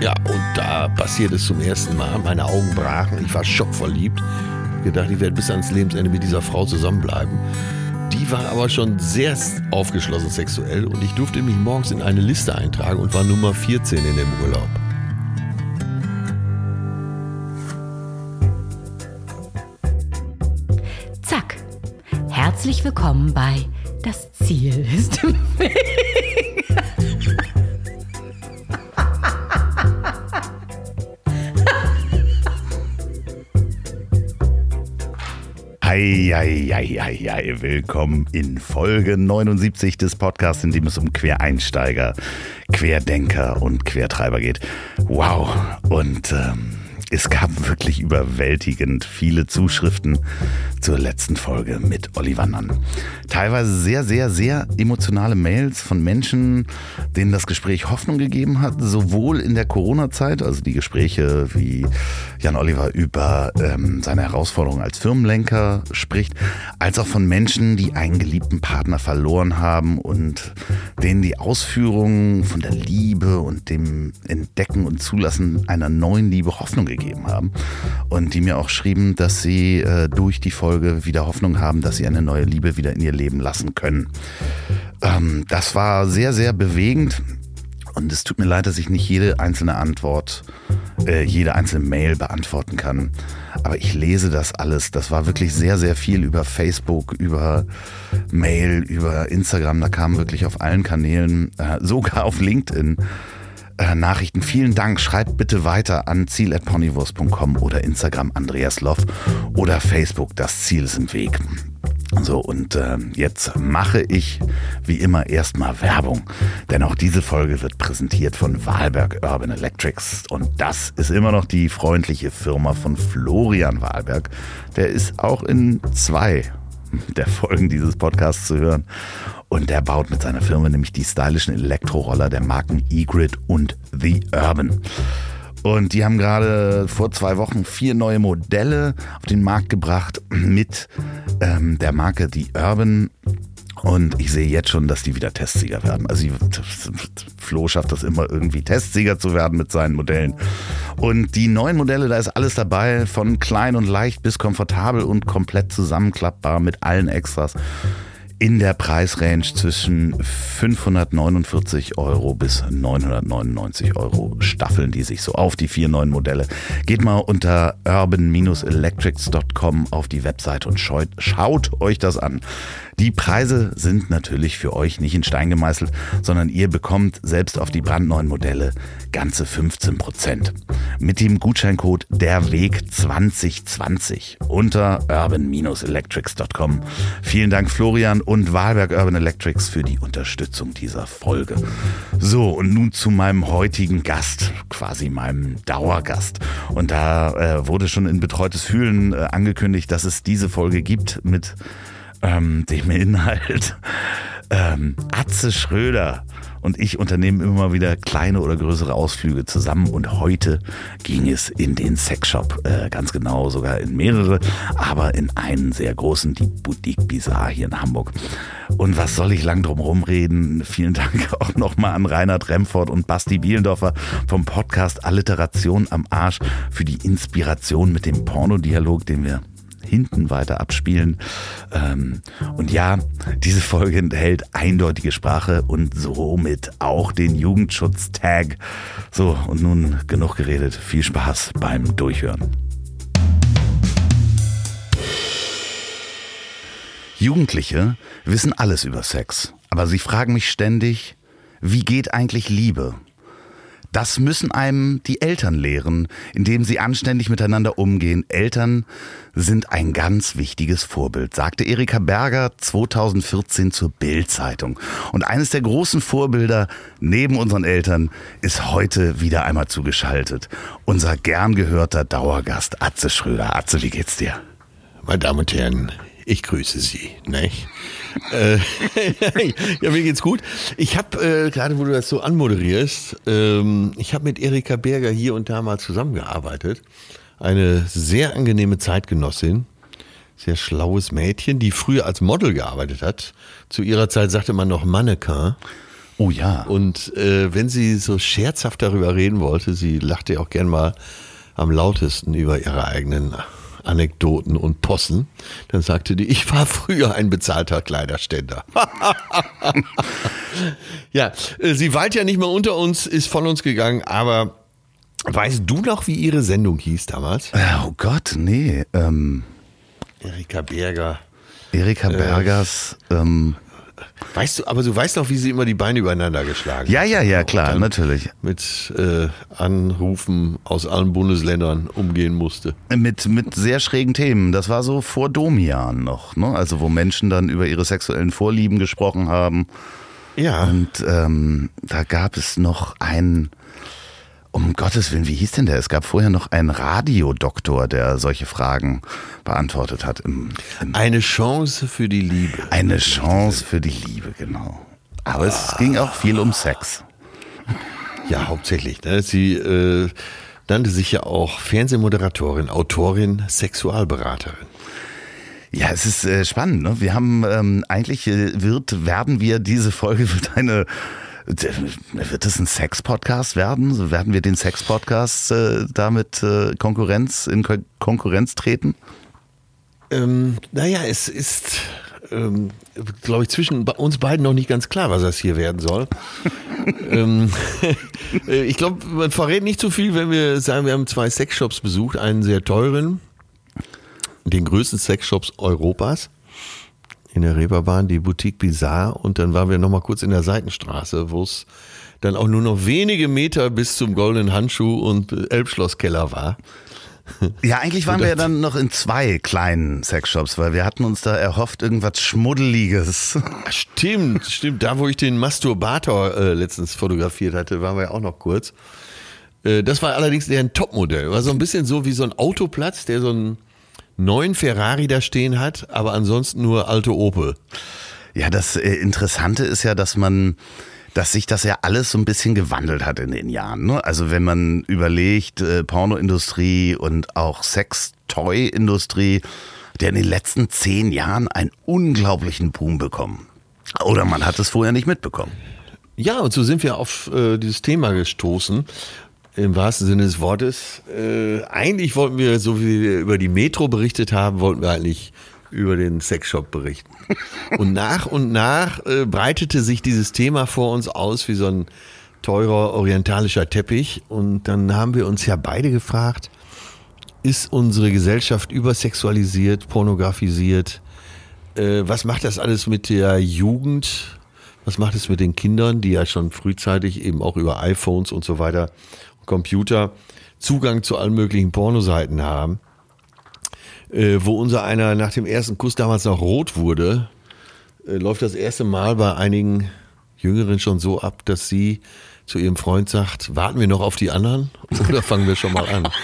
Ja, und da passiert es zum ersten Mal. Meine Augen brachen, ich war schockverliebt. Ich gedacht, ich werde bis ans Lebensende mit dieser Frau zusammenbleiben. Die war aber schon sehr aufgeschlossen sexuell und ich durfte mich morgens in eine Liste eintragen und war Nummer 14 in dem Urlaub. Zack. Herzlich willkommen bei Das Ziel ist im Weg. Eieieiei, willkommen in Folge 79 des Podcasts, in dem es um Quereinsteiger, Querdenker und Quertreiber geht. Wow, und ähm, es gab wirklich überwältigend viele Zuschriften zur letzten Folge mit Oliver Nann. Teilweise sehr, sehr, sehr emotionale Mails von Menschen, denen das Gespräch Hoffnung gegeben hat, sowohl in der Corona-Zeit, also die Gespräche, wie Jan Oliver über ähm, seine Herausforderungen als Firmenlenker spricht, als auch von Menschen, die einen geliebten Partner verloren haben und denen die Ausführungen von der Liebe und dem Entdecken und Zulassen einer neuen Liebe Hoffnung gegeben gegeben haben und die mir auch schrieben, dass sie äh, durch die Folge wieder Hoffnung haben, dass sie eine neue Liebe wieder in ihr Leben lassen können. Ähm, das war sehr, sehr bewegend. Und es tut mir leid, dass ich nicht jede einzelne Antwort, äh, jede einzelne Mail beantworten kann. Aber ich lese das alles. Das war wirklich sehr, sehr viel über Facebook, über Mail, über Instagram. Da kam wirklich auf allen Kanälen, äh, sogar auf LinkedIn äh, Nachrichten. Vielen Dank. Schreibt bitte weiter an ziel.ponywurst.com oder Instagram Andreas Loff oder Facebook. Das Ziel ist im Weg. So, und äh, jetzt mache ich wie immer erstmal Werbung. Denn auch diese Folge wird präsentiert von Wahlberg Urban Electrics. Und das ist immer noch die freundliche Firma von Florian Wahlberg. Der ist auch in zwei der Folgen dieses Podcasts zu hören. Und der baut mit seiner Firma nämlich die stylischen Elektroroller der Marken E-Grid und The Urban. Und die haben gerade vor zwei Wochen vier neue Modelle auf den Markt gebracht mit ähm, der Marke The Urban. Und ich sehe jetzt schon, dass die wieder Testsieger werden. Also Flo schafft das immer irgendwie Testsieger zu werden mit seinen Modellen. Und die neuen Modelle, da ist alles dabei, von klein und leicht bis komfortabel und komplett zusammenklappbar mit allen Extras in der Preisrange zwischen 549 Euro bis 999 Euro staffeln die sich so auf die vier neuen Modelle. Geht mal unter urban-electrics.com auf die Webseite und schaut, schaut euch das an. Die Preise sind natürlich für euch nicht in Stein gemeißelt, sondern ihr bekommt selbst auf die brandneuen Modelle ganze 15 Prozent. Mit dem Gutscheincode derweg 2020 unter urban-electrics.com. Vielen Dank Florian und Wahlberg Urban Electrics für die Unterstützung dieser Folge. So, und nun zu meinem heutigen Gast, quasi meinem Dauergast. Und da äh, wurde schon in Betreutes Fühlen äh, angekündigt, dass es diese Folge gibt mit ähm, dem Inhalt. Ähm, Atze Schröder und ich unternehmen immer wieder kleine oder größere Ausflüge zusammen und heute ging es in den Sexshop, äh, ganz genau sogar in mehrere, aber in einen sehr großen, die Boutique Bizarre hier in Hamburg. Und was soll ich lang drum rumreden? Vielen Dank auch nochmal an Reinhard Remford und Basti Bielendorfer vom Podcast Alliteration am Arsch für die Inspiration mit dem Pornodialog, den wir hinten weiter abspielen. Ähm, und ja, diese Folge enthält eindeutige Sprache und somit auch den Jugendschutz-Tag. So, und nun genug geredet. Viel Spaß beim Durchhören. Jugendliche wissen alles über Sex, aber sie fragen mich ständig, wie geht eigentlich Liebe? Das müssen einem die Eltern lehren, indem sie anständig miteinander umgehen. Eltern sind ein ganz wichtiges Vorbild, sagte Erika Berger 2014 zur Bild-Zeitung. Und eines der großen Vorbilder neben unseren Eltern ist heute wieder einmal zugeschaltet. Unser gern gehörter Dauergast Atze Schröder. Atze, wie geht's dir? Meine Damen und Herren, ich grüße Sie. Nicht? äh, ja, mir geht's gut. Ich habe, äh, gerade wo du das so anmoderierst, ähm, ich habe mit Erika Berger hier und da mal zusammengearbeitet. Eine sehr angenehme Zeitgenossin, sehr schlaues Mädchen, die früher als Model gearbeitet hat. Zu ihrer Zeit sagte man noch Mannequin. Oh ja. Und äh, wenn sie so scherzhaft darüber reden wollte, sie lachte ja auch gern mal am lautesten über ihre eigenen Anekdoten und Possen, dann sagte die, ich war früher ein bezahlter Kleiderständer. ja, äh, sie weilt ja nicht mehr unter uns, ist von uns gegangen, aber weißt du noch, wie ihre Sendung hieß damals? Oh Gott, nee. Ähm, Erika Berger. Erika Bergers. Ähm, Weißt du, aber du weißt doch, wie sie immer die Beine übereinander geschlagen ja, hat. ja, ja, klar, natürlich. Mit äh, Anrufen aus allen Bundesländern umgehen musste. Mit, mit sehr schrägen Themen. Das war so vor Domian noch, ne? Also wo Menschen dann über ihre sexuellen Vorlieben gesprochen haben. Ja. Und ähm, da gab es noch einen, um Gottes Willen, wie hieß denn der? Es gab vorher noch einen Radiodoktor, der solche Fragen beantwortet hat. Im, im Eine Chance für die Liebe. eine Chance für die Liebe, genau. Aber es ging auch viel um Sex. Ja, hauptsächlich. Ne? Sie äh, nannte sich ja auch Fernsehmoderatorin, Autorin, Sexualberaterin. Ja, es ist äh, spannend. Ne? Wir haben ähm, eigentlich äh, wird werden wir diese Folge wird eine wird es ein Sex-Podcast werden? So Werden wir den Sex-Podcast äh, damit äh, Konkurrenz in Ko Konkurrenz treten? Ähm, naja, es ist, ähm, glaube ich, zwischen uns beiden noch nicht ganz klar, was das hier werden soll. ähm, äh, ich glaube, man verrät nicht zu viel, wenn wir sagen, wir haben zwei Sexshops besucht, einen sehr teuren, den größten Sexshops Europas in der Reeperbahn, die Boutique Bizarre. Und dann waren wir nochmal kurz in der Seitenstraße, wo es dann auch nur noch wenige Meter bis zum Goldenen Handschuh und Elbschlosskeller war. Ja, eigentlich waren wir ja dann noch in zwei kleinen Sexshops, weil wir hatten uns da erhofft, irgendwas Schmuddeliges. Stimmt, stimmt. Da, wo ich den Masturbator äh, letztens fotografiert hatte, waren wir ja auch noch kurz. Äh, das war allerdings eher ein Topmodell. War so ein bisschen so wie so ein Autoplatz, der so einen neuen Ferrari da stehen hat, aber ansonsten nur alte Opel. Ja, das äh, Interessante ist ja, dass man, dass sich das ja alles so ein bisschen gewandelt hat in den Jahren. Ne? Also wenn man überlegt, äh, Pornoindustrie und auch Sex-Toy-Industrie, der in den letzten zehn Jahren einen unglaublichen Boom bekommen. Oder man hat es vorher nicht mitbekommen. Ja, und so sind wir auf äh, dieses Thema gestoßen. Im wahrsten Sinne des Wortes. Äh, eigentlich wollten wir, so wie wir über die Metro berichtet haben, wollten wir eigentlich über den Sexshop berichten. Und nach und nach äh, breitete sich dieses Thema vor uns aus wie so ein teurer orientalischer Teppich. Und dann haben wir uns ja beide gefragt, ist unsere Gesellschaft übersexualisiert, pornografisiert? Äh, was macht das alles mit der Jugend? Was macht es mit den Kindern, die ja schon frühzeitig eben auch über iPhones und so weiter, Computer, Zugang zu allen möglichen Pornoseiten haben? Äh, wo unser einer nach dem ersten Kuss damals noch rot wurde, äh, läuft das erste Mal bei einigen Jüngeren schon so ab, dass sie zu ihrem Freund sagt, warten wir noch auf die anderen oder fangen wir schon mal an?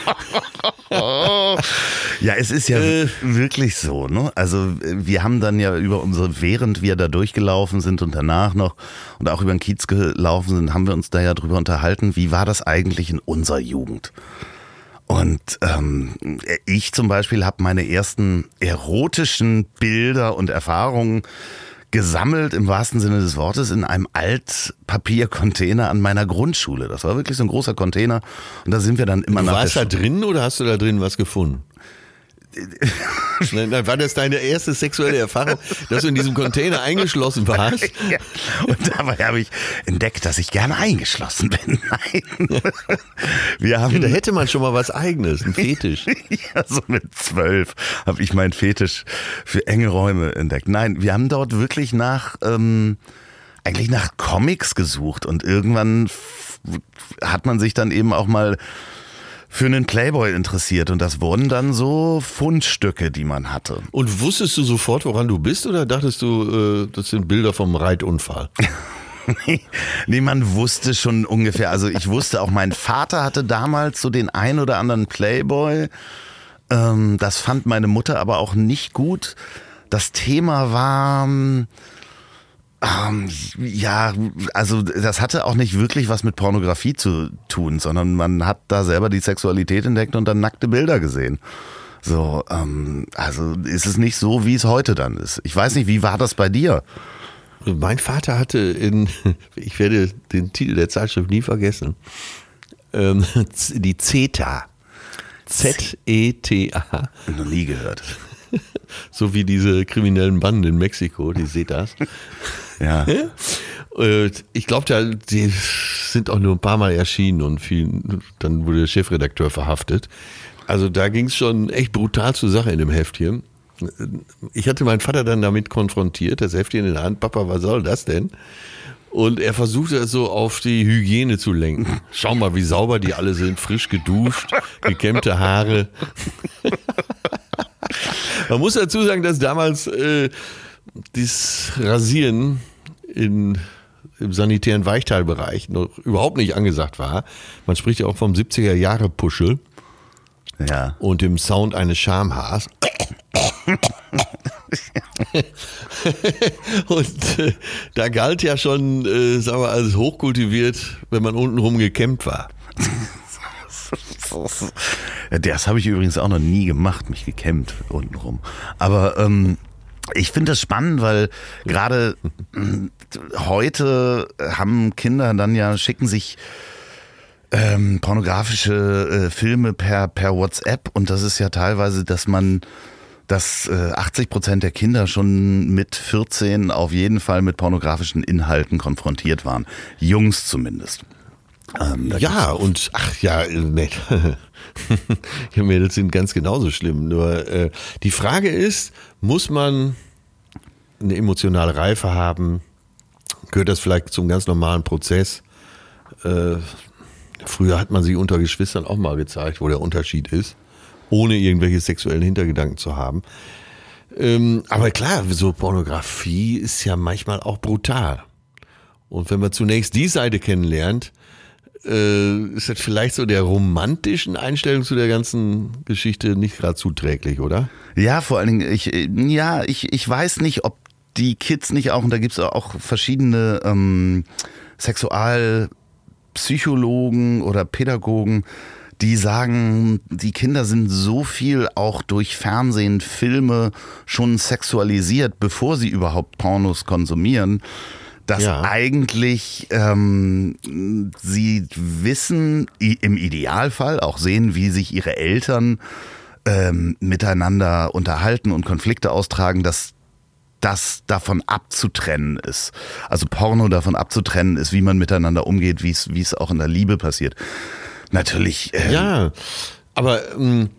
Ja, es ist ja Äh. wirklich so, ne? Also wir haben dann ja über unsere, während wir da durchgelaufen sind und danach noch und auch über den Kiez gelaufen sind, haben wir uns da ja drüber unterhalten, wie war das eigentlich in unserer Jugend? Und ähm, ich zum Beispiel habe meine ersten erotischen Bilder und Erfahrungen gesammelt, im wahrsten Sinne des Wortes, in einem Altpapiercontainer an meiner Grundschule. Das war wirklich so ein großer Container. Und da sind wir dann immer Du nach warst da drin oder hast du da drin was gefunden? Nein, War das deine erste sexuelle Erfahrung, dass du in diesem Container eingeschlossen warst? Ja, und dabei habe ich entdeckt, dass ich gerne eingeschlossen bin. Nein. Wir haben Da hätte man schon mal was eigenes, ein Fetisch. ja, so mit zwölf habe ich meinen Fetisch für enge Räume entdeckt. Nein, wir haben dort wirklich nach, ähm, eigentlich nach Comics gesucht und irgendwann hat man sich dann eben auch mal für einen Playboy interessiert und das wurden dann so Fundstücke, die man hatte. Und wusstest du sofort, woran du bist, oder dachtest du, äh, das sind Bilder vom Reitunfall? nee, man wusste schon ungefähr. Also ich wusste auch, mein Vater hatte damals so den ein oder anderen Playboy. Ähm, das fand meine Mutter aber auch nicht gut. Das Thema war, ähm, ja, also das hatte auch nicht wirklich was mit Pornografie zu tun, sondern man hat da selber die Sexualität entdeckt und dann nackte Bilder gesehen. So, ähm, also ist es nicht so, wie es heute dann ist. Ich weiß nicht, wie war das bei dir? mein Vater hatte in, ich werde den Titel der Zeitschrift nie vergessen, ähm, die CETA. Z-E-T-A. Noch nie gehört. So wie diese kriminellen Banden in Mexiko, die seht das. Ja. Äh, Ich glaube, die sind auch nur ein paar Mal erschienen und viel, dann wurde der Chefredakteur verhaftet. Also da ging es schon echt brutal zur Sache in dem Heft hier. Ich hatte meinen Vater dann damit konfrontiert, das Heft in der Hand, Papa, was soll das denn? Und er versuchte es so auf die Hygiene zu lenken. Schau mal, wie sauber die alle sind, frisch geduscht, gekämmte Haare. Man muss dazu sagen, dass damals äh, dieses Rasieren in, im sanitären Weichteilbereich noch überhaupt nicht angesagt war. Man spricht ja auch vom 70er Jahre Puschel Ja. und dem Sound eines Schamhaars. und äh, da galt ja schon, äh, sagen wir, als hochkultiviert, wenn man untenrum gekämmt war. Das habe ich übrigens auch noch nie gemacht, mich gekämmt untenrum. Aber ähm, ich finde das spannend, weil gerade heute haben Kinder dann ja, schicken sich ähm, pornografische äh, Filme per, per WhatsApp und das ist ja teilweise, dass man dass äh, 80 Prozent der Kinder schon mit 14 auf jeden Fall mit pornografischen Inhalten konfrontiert waren. Jungs zumindest. Ähm, Ja, und ach ja, äh, nee. Die Mädels sind ganz genauso schlimm. Nur äh, die Frage ist, muss man eine emotionale Reife haben? Gehört das vielleicht zum ganz normalen Prozess? Äh, früher hat man sie unter Geschwistern auch mal gezeigt, wo der Unterschied ist, ohne irgendwelche sexuellen Hintergedanken zu haben. Ähm, aber klar, so Pornografie ist ja manchmal auch brutal. Und wenn man zunächst die Seite kennenlernt, äh, ist das vielleicht so der romantischen Einstellung zu der ganzen Geschichte nicht gerade zuträglich, oder? Ja, vor allen Dingen, ich, äh, ja, ich, ich weiß nicht, ob die Kids nicht auch, und da gibt es auch verschiedene ähm, Sexualpsychologen oder Pädagogen, die sagen, die Kinder sind so viel auch durch Fernsehen, Filme schon sexualisiert, bevor sie überhaupt Pornos konsumieren, dass Ja. eigentlich ähm, sie wissen, im Idealfall auch sehen, wie sich ihre Eltern ähm, miteinander unterhalten und Konflikte austragen, dass das davon abzutrennen ist. Also Porno davon abzutrennen ist, wie man miteinander umgeht, wie es auch in der Liebe passiert. Natürlich. Äh, Ja, aber ähm,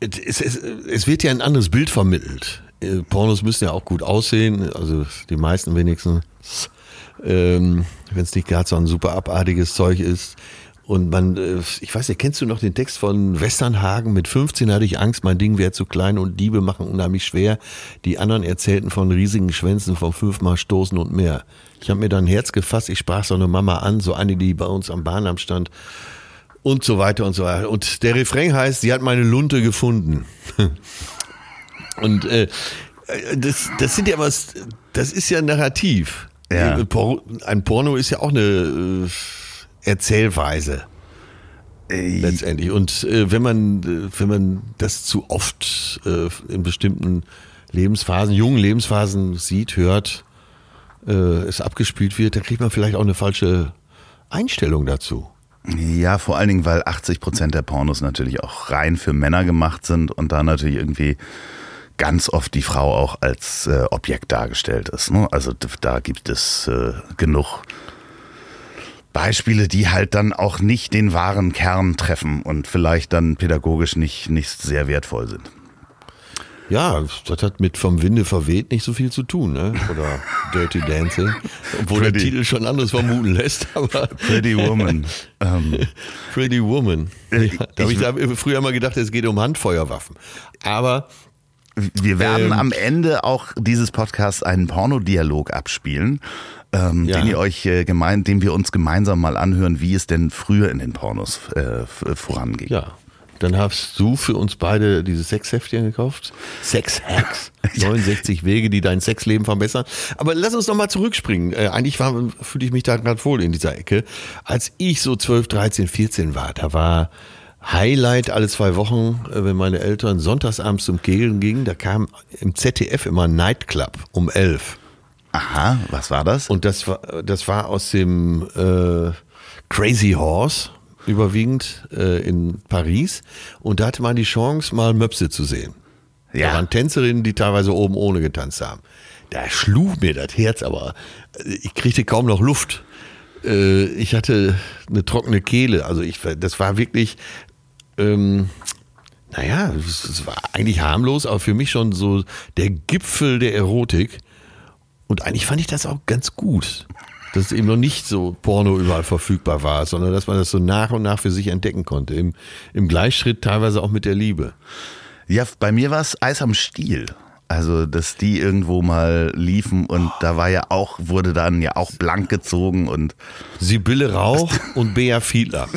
es, es, es wird ja ein anderes Bild vermittelt. Äh, Pornos müssen ja auch gut aussehen, also die meisten wenigstens, ähm, wenn es nicht gerade so ein super abartiges Zeug ist. Und man, äh, ich weiß nicht, kennst du noch den Text von Westernhagen? Mit 15 hatte ich Angst, mein Ding wäre zu klein und Diebe machen unheimlich schwer. Die anderen erzählten von riesigen Schwänzen, vom fünfmal Stoßen und mehr. Ich habe mir dann ein Herz gefasst, ich sprach so eine Mama an, so eine, die bei uns am Bahndamm stand und so weiter und so weiter. Und der Refrain heißt, sie hat meine Lunte gefunden. und äh, das, das sind ja was, das ist ja narrativ. Ja. Äh, Ein Porno ist ja auch eine äh, Erzählweise äh, letztendlich. Und äh, wenn man, äh, wenn man das zu oft äh, in bestimmten Lebensphasen, jungen Lebensphasen sieht, hört, äh, es abgespielt wird, dann kriegt man vielleicht auch eine falsche Einstellung dazu. Ja, vor allen Dingen, weil 80 Prozent der Pornos natürlich auch rein für Männer gemacht sind und da natürlich irgendwie ganz oft die Frau auch als äh, Objekt dargestellt ist. Ne? Also da gibt es äh, genug Beispiele, die halt dann auch nicht den wahren Kern treffen und vielleicht dann pädagogisch nicht, nicht sehr wertvoll sind. Ja, das hat mit vom Winde verweht nicht so viel zu tun, ne? Oder Dirty Dancing. Obwohl der Pretty. Titel schon anderes vermuten lässt, aber Pretty Woman. ähm, Pretty Woman. Äh, Ja, da habe ich- früher immer gedacht, es geht um Handfeuerwaffen. Aber Wir werden Ähm. am Ende auch dieses Podcasts einen Pornodialog abspielen, ähm, Ja. den ihr euch äh, gemein, den wir uns gemeinsam mal anhören, wie es denn früher in den Pornos äh, f- voranging. ja, dann hast du für uns beide diese Sexheftchen gekauft. Sex Hacks. 69 Wege, die dein Sexleben verbessern. Aber lass uns noch mal zurückspringen. Äh, eigentlich war, fühle ich mich da gerade wohl in dieser Ecke. Als ich so 12, 13, 14 war, da war Highlight alle zwei Wochen, äh, wenn meine Eltern sonntagsabends zum Kegeln gingen, da kam im ZDF immer Nightclub um 11. Aha, was war das? Und das war, das war aus dem äh, Crazy Horse überwiegend äh, in Paris. Und da hatte man die Chance, mal Möpse zu sehen. Ja. Da waren Tänzerinnen, die teilweise oben ohne getanzt haben. Da schlug mir das Herz, aber ich kriegte kaum noch Luft. Äh, Ich hatte eine trockene Kehle. Also ich, das war wirklich, ähm, naja, es war eigentlich harmlos, aber für mich schon so der Gipfel der Erotik. Und eigentlich fand ich das auch ganz gut. Dass es eben noch nicht so Porno überall verfügbar war, sondern dass man das so nach und nach für sich entdecken konnte. Im, im Gleichschritt teilweise auch mit der Liebe. Ja, bei mir war es Eis am Stiel. Also, dass die irgendwo mal liefen und da war ja auch, wurde dann ja auch blank gezogen und Sibylle Rauch und Bea Fiedler.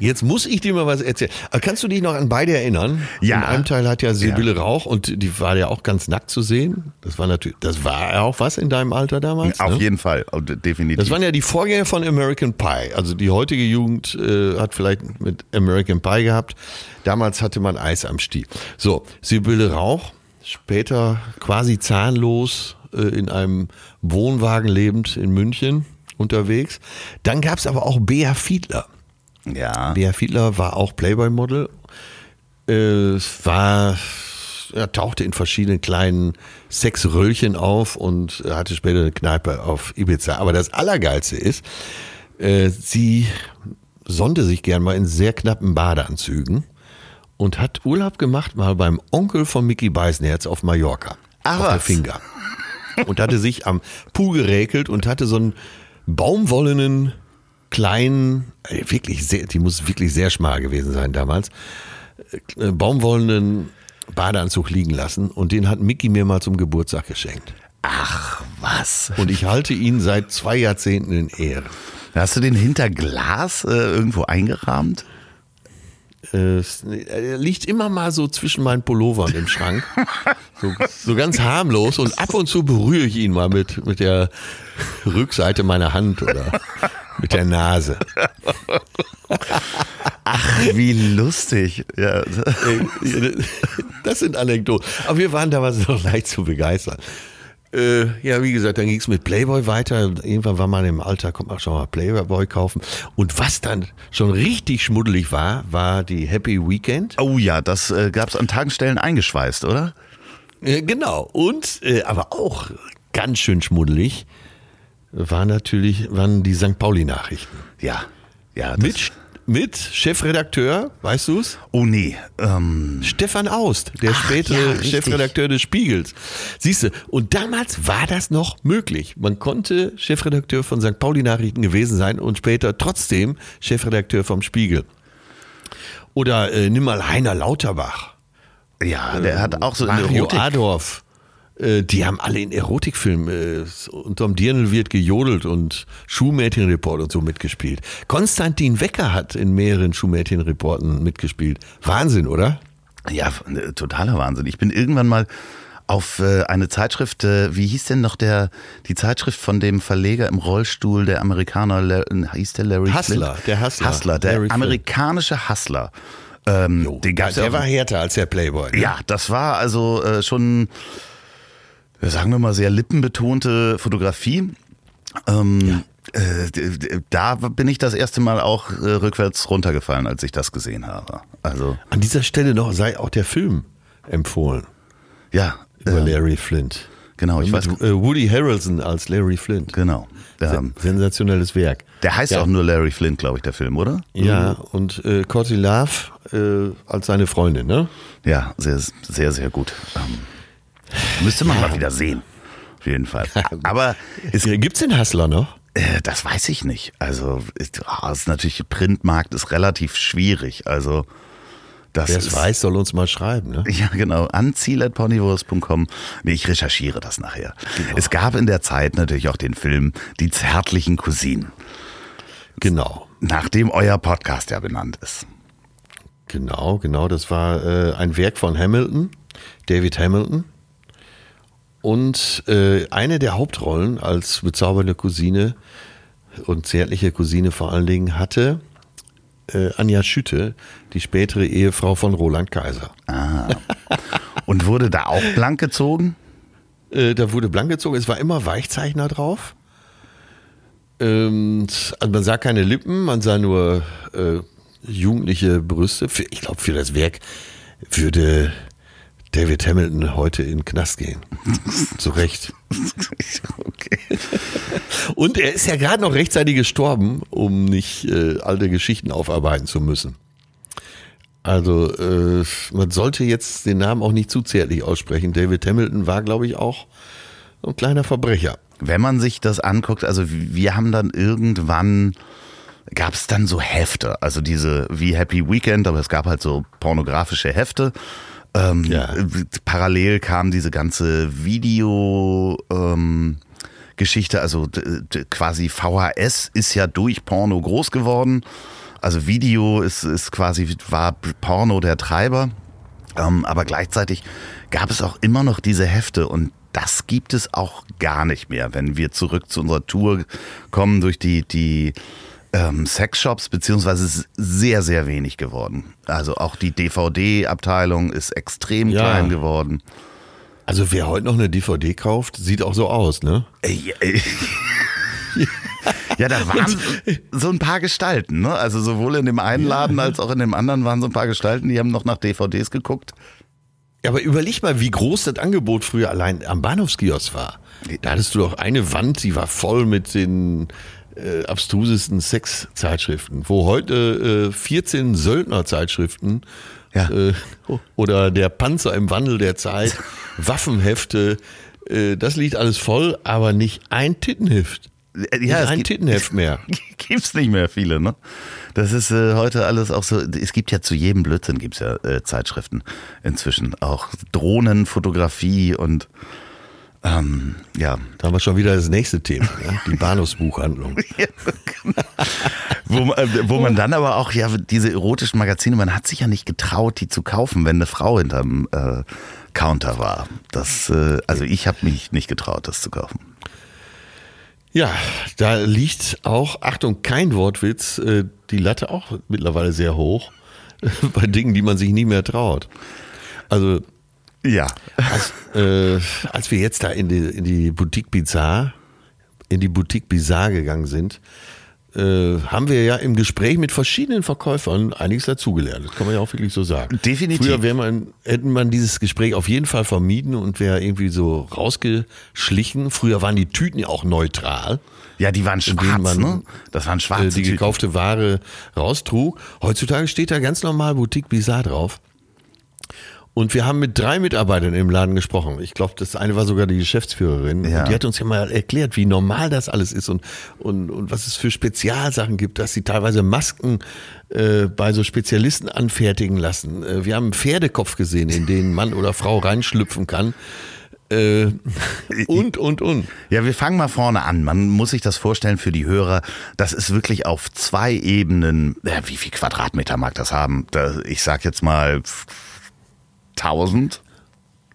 Jetzt muss ich dir mal was erzählen. Aber Kannst du dich noch an beide erinnern? Ja. In einem Teil hat ja Sibylle Rauch und die war ja auch ganz nackt zu sehen. Das war natürlich, das war ja auch was in deinem Alter damals. auf ne? jeden Fall, definitiv. Das waren ja die Vorgänger von American Pie. Also die heutige Jugend äh, hat vielleicht mit American Pie gehabt. Damals hatte man Eis am Stiel. So, Sibylle Rauch, später quasi zahnlos äh, in einem Wohnwagen lebend in München unterwegs. Dann gab es aber auch Bea Fiedler. Ja. Bea Fiedler war auch Playboy-Model. Es war, er tauchte in verschiedenen kleinen Sexröllchen auf und hatte später eine Kneipe auf Ibiza. Aber das Allergeilste ist, äh, sie sonnte sich gern mal in sehr knappen Badeanzügen und hat Urlaub gemacht mal beim Onkel von Mickey Beisenherz auf Mallorca. Ach auf der. Finger. Und hatte sich am Pool geräkelt und hatte so einen baumwollenen kleinen, äh, wirklich sehr, die muss wirklich sehr schmal gewesen sein damals, äh, baumwollenen Badeanzug liegen lassen und den hat Mickey mir mal zum Geburtstag geschenkt. Ach, was? Und ich halte ihn seit zwei Jahrzehnten in Ehre. Hast du den hinter Glas äh, irgendwo eingerahmt? Äh, es- Er liegt immer mal so zwischen meinen Pullovern im Schrank. So, so ganz harmlos und ab und zu berühre ich ihn mal mit, mit der Rückseite meiner Hand oder mit der Nase. Ach, wie lustig. Ja. Das sind Anekdoten. Aber wir waren damals noch leicht zu begeistern. Äh, ja, wie gesagt, dann ging es mit Playboy weiter. Irgendwann war man im Alter, kommt man schon mal Playboy kaufen. Und was dann schon richtig schmuddelig war, war die Happy Weekend. Oh ja, das äh, gab es an Tankstellen eingeschweißt, oder? Äh, genau. Und, aber auch ganz schön schmuddelig war natürlich, waren die St. Pauli-Nachrichten. Ja. Ja. Mit, mit Chefredakteur, weißt du's? oh nee. Ähm, Stefan Aust, der Ach, spätere ja. Chefredakteur des Spiegels. Siehst du, und damals war das noch möglich. Man konnte Chefredakteur von St. Pauli Nachrichten gewesen sein und später trotzdem Chefredakteur vom Spiegel. Oder äh, nimm mal Heiner Lauterbach, ja, der hat auch so in Mario Erotik. Adorf. Äh, die haben alle in Erotikfilmen, äh, unterm Dirndl wird gejodelt und Schuhmädchenreport und so mitgespielt. Konstantin Wecker hat in mehreren Schuhmädchenreporten mitgespielt. Wahnsinn, oder? Ja, äh, totaler Wahnsinn. Ich bin irgendwann mal auf äh, eine Zeitschrift, wie hieß denn noch der, die Zeitschrift von dem Verleger im Rollstuhl, der Amerikaner, La- hieß der Larry Hustler, Flint? der Hustler. Hustler, der Larry Flint. amerikanische Hustler. Ähm, gab's der war härter als der Playboy. Ne? ja, das war also äh, schon, sagen wir mal, sehr lippenbetonte Fotografie. Ähm, äh, d- d- da bin ich das erste Mal auch äh, rückwärts runtergefallen, als ich das gesehen habe. Also, An dieser Stelle noch sei auch der Film empfohlen ja. über äh, Larry Flint. Genau, ich Mit weiß. äh, Woody Harrelson als Larry Flint. Genau. Der, Sensationelles Werk. der heißt Ja. auch nur Larry Flint, glaube ich, der Film, oder? Ja, und äh, Courtney Love äh, als seine Freundin, ne? Ja, sehr, sehr, sehr gut. Ähm, müsste man mal wieder sehen. Auf jeden Fall. Aber es, Äh, Gibt's den Hustler noch? äh, das weiß ich nicht. Also, ist, ah, ist natürlich, Printmarkt ist relativ schwierig. Also, das Wer es weiß, soll uns mal schreiben, ne? Ja, genau. Anziel.ponywurst.com. Nee, ich recherchiere das nachher. Es gab in der Zeit natürlich auch den Film Die zärtlichen Cousinen, Genau. nach dem euer Podcast ja benannt ist. Genau, genau. Das war äh, ein Werk von Hamilton, David Hamilton. Und äh, eine der Hauptrollen als bezaubernde Cousine und zärtliche Cousine vor allen Dingen hatte äh, Anja Schütte, die spätere Ehefrau von Roland Kaiser. Und wurde da auch blank gezogen? Äh, da wurde blank gezogen. Es war immer Weichzeichner drauf. Ähm, also man sah keine Lippen, man sah nur äh, jugendliche Brüste. Für, ich glaube, für das Werk würde David Hamilton heute in den Knast gehen. Zu Recht. Okay. Und er ist ja gerade noch rechtzeitig gestorben, um nicht äh, alte Geschichten aufarbeiten zu müssen. Also äh, man sollte jetzt den Namen auch nicht zu zärtlich aussprechen. David Hamilton war, glaube ich, auch ein kleiner Verbrecher. Wenn man sich das anguckt, also wir haben dann irgendwann gab es dann so Hefte, also diese wie Happy Weekend, aber es gab halt so pornografische Hefte. Ähm, Ja. Parallel kam diese ganze Video ähm, Geschichte, also quasi VHS ist ja durch Porno groß geworden. Also Video ist, ist quasi war Porno der Treiber. Ähm, aber gleichzeitig gab es auch immer noch diese Hefte und das gibt es auch gar nicht mehr, wenn wir zurück zu unserer Tour kommen durch die, die ähm, Sexshops, beziehungsweise ist sehr, sehr wenig geworden. Also auch die DVD-Abteilung ist extrem Ja. klein geworden. Also wer heute noch eine DVD kauft, sieht auch so aus, ne? Ey, ey. Ja, da waren so ein paar Gestalten, ne? Also sowohl in dem einen Laden als auch in dem anderen waren so ein paar Gestalten, die haben noch nach DVDs geguckt. Ja, aber überleg mal, wie groß das Angebot früher allein am Bahnhofskiosk war. Da hattest du doch eine Wand, die war voll mit den äh, abstrusesten Sexzeitschriften, wo heute äh, 14 Söldnerzeitschriften Ja. äh, oder der Panzer im Wandel der Zeit, Waffenhefte, äh, das liegt alles voll, aber nicht ein Tittenheft. Ja, nicht es ein gibt- Tittenheft mehr. gibt's nicht mehr viele, ne? Das ist äh, heute alles auch so. Es gibt ja zu jedem Blödsinn gibt's ja äh, Zeitschriften inzwischen. Auch Drohnenfotografie und ähm, ja. Da haben wir schon wieder das nächste Thema, ne? die Bahnhofsbuchhandlung. Wo, man- äh, wo man dann aber auch, ja, diese erotischen Magazine, man hat sich ja nicht getraut, die zu kaufen, wenn eine Frau hinterm äh, Counter war. Das, äh, also ich habe mich nicht getraut, das zu kaufen. Ja, da liegt auch, Achtung, kein Wortwitz, äh, die Latte auch mittlerweile sehr hoch bei Dingen, die man sich nie mehr traut. Also Ja. als, äh, als wir jetzt da in die, in die Boutique Bizarre, in die Boutique Bizarre gegangen sind, äh, haben wir ja im Gespräch mit verschiedenen Verkäufern einiges dazugelernt. Das kann man ja auch wirklich so sagen. Definitiv. Früher man, hätten man dieses Gespräch auf jeden Fall vermieden und wäre irgendwie so rausgeschlichen. Früher waren die Tüten ja auch neutral Ja, die waren schwarz, man, ne? Das waren äh, schwarze die Tüten. gekaufte Ware raustrug. Heutzutage steht da ganz normal Boutique Bizarre drauf. Und wir haben mit drei Mitarbeitern im Laden gesprochen. Ich glaube, das eine war sogar die Geschäftsführerin. Ja. Und die hat uns ja mal erklärt, wie normal das alles ist und, und, und was es für Spezialsachen gibt, dass sie teilweise Masken äh, bei so Spezialisten anfertigen lassen. Äh, wir haben einen Pferdekopf gesehen, in den Mann oder Frau reinschlüpfen kann. Äh, und, und, und. Ja, wir fangen mal vorne an. Man muss sich das vorstellen für die Hörer. Das ist wirklich auf zwei Ebenen. Ja, wie viel Quadratmeter mag das haben? Da, ich sag jetzt mal 1000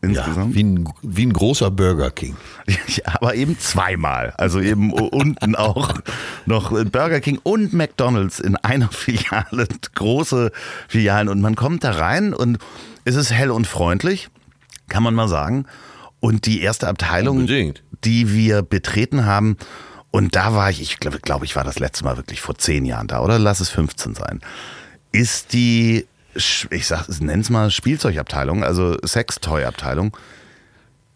Ja, insgesamt. wie ein, wie ein großer Burger King. Ja, aber eben zweimal. Also eben unten auch noch Burger King und McDonald's in einer Filiale, große Filialen. Und man kommt da rein und es ist hell und freundlich, kann man mal sagen. Und die erste Abteilung, Unbedingt. die wir betreten haben, und da war ich, ich glaube, glaub, ich war das letzte Mal wirklich vor zehn Jahren da, oder lass es 15 sein, ist die, ich sag, nenn's mal Spielzeugabteilung, also Sextoy-Abteilung.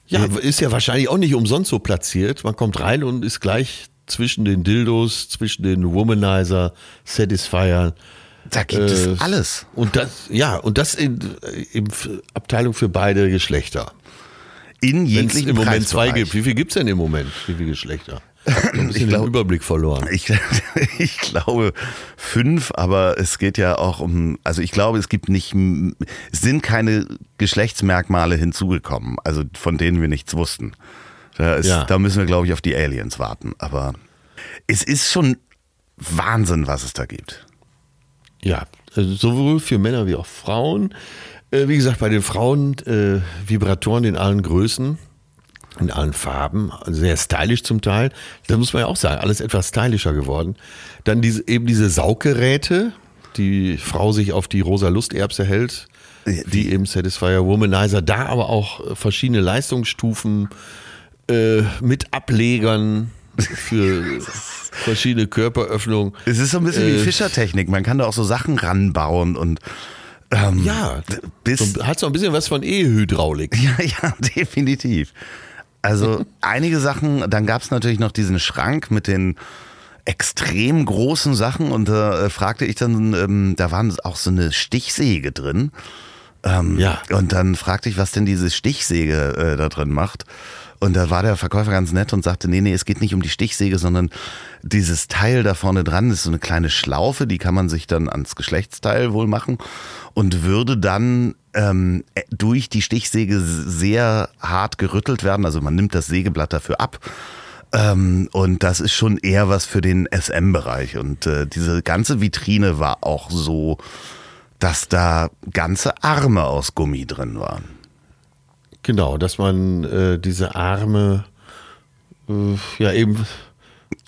Ja, ist ja wahrscheinlich auch nicht umsonst so platziert. Man kommt rein und ist gleich zwischen den Dildos, zwischen den Womanizer, Satisfier. Da gibt Äh, es alles. Und das, ja, und das in, in Abteilung für beide Geschlechter. In es jeglichen im Moment zwei gibt. Wie viel gibt's denn im Moment? Wie viele Geschlechter? Ich ein bisschen glaub- den Überblick verloren. Ich, ich glaube fünf, aber es geht ja auch um, also ich glaube, es gibt nicht, es sind keine Geschlechtsmerkmale hinzugekommen, also von denen wir nichts wussten. Da, ist, Ja. da müssen wir, glaube ich, auf die Aliens warten. Aber es ist schon Wahnsinn, was es da gibt. Ja, also sowohl für Männer wie auch Frauen. Äh, wie gesagt, bei den Frauen äh, Vibratoren in allen Größen, in allen Farben, sehr stylisch zum Teil. Das muss man ja auch sagen, alles etwas stylischer geworden. Dann diese, eben diese Sauggeräte, die Frau sich auf die rosa Lusterbse hält, wie eben Satisfier Womanizer, da aber auch verschiedene Leistungsstufen. äh, mit Ablegern für verschiedene Körperöffnungen. Es ist so ein bisschen wie Äh, Fischertechnik. Man kann da auch so Sachen ranbauen und ähm, Ja, bis, so, hat so ein bisschen was von E-Hydraulik. Ja, ja, definitiv. Also einige Sachen, dann gab es natürlich noch diesen Schrank mit den extrem großen Sachen und da äh, fragte ich dann, ähm, da waren auch so eine Stichsäge drin. Ähm, Ja. Und dann fragte ich, was denn diese Stichsäge äh, da drin macht. Und da war der Verkäufer ganz nett und sagte, nee, nee, es geht nicht um die Stichsäge, sondern dieses Teil da vorne dran ist so eine kleine Schlaufe, die kann man sich dann ans Geschlechtsteil wohl machen und würde dann ähm, äh, durch die Stichsäge sehr hart gerüttelt werden. Also man nimmt das Sägeblatt dafür ab. Ähm, und das ist schon eher was für den SM-Bereich. Und äh, diese ganze Vitrine war auch so, dass da ganze Arme aus Gummi drin waren. Genau, dass man äh, diese Arme äh, ja eben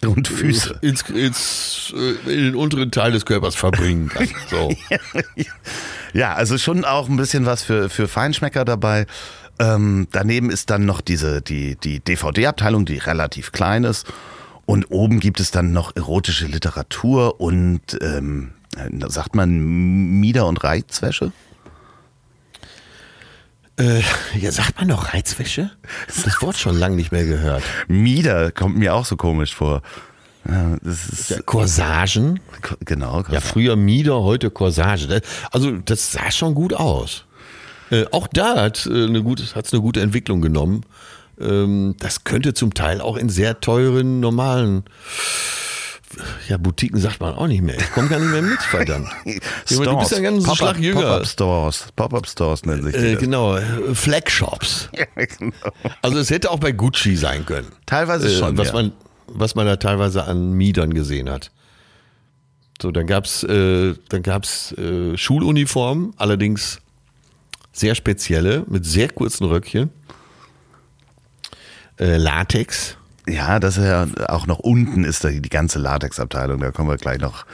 Und Füße. ins, ins, äh, in den unteren Teil des Körpers verbringen kann. So. Ja, also schon auch ein bisschen was für, für Feinschmecker dabei. Ähm, daneben ist dann noch diese, die, die DVD-Abteilung, die relativ klein ist. Und oben gibt es dann noch erotische Literatur und, ähm, äh, sagt man, Mieder- und Reizwäsche? Äh, ja, sagt man noch Reizwäsche? Das Wort schon lange nicht mehr gehört. Mieder kommt mir auch so komisch vor. Ja, das ist, Ja, Corsagen? genau. Ja, früher Mieder, heute Corsage. Das- Also das sah schon gut aus. Äh, auch da hat äh, eine gute, hat's eine gute Entwicklung genommen. Ähm, das könnte zum Teil auch in sehr teuren, normalen ja, Boutiquen sagt man auch nicht mehr. Ich komme gar nicht mehr mit, verdammt. Junge, du bist ja ganz Pop-up- Schlag jünger. Pop-up Stores. Pop-up Stores nennen sich die. Äh, das. genau, äh, Flagshops. genau. Also es hätte auch bei Gucci sein können. Teilweise schon. Äh, was, ja. man, was man da teilweise an Mietern gesehen hat. So, dann gab's äh, dann gab's äh, Schuluniformen, allerdings sehr spezielle, mit sehr kurzen Röckchen. Äh, Latex. Ja, das ist ja auch noch unten ist da die ganze Latexabteilung. Da kommen wir gleich noch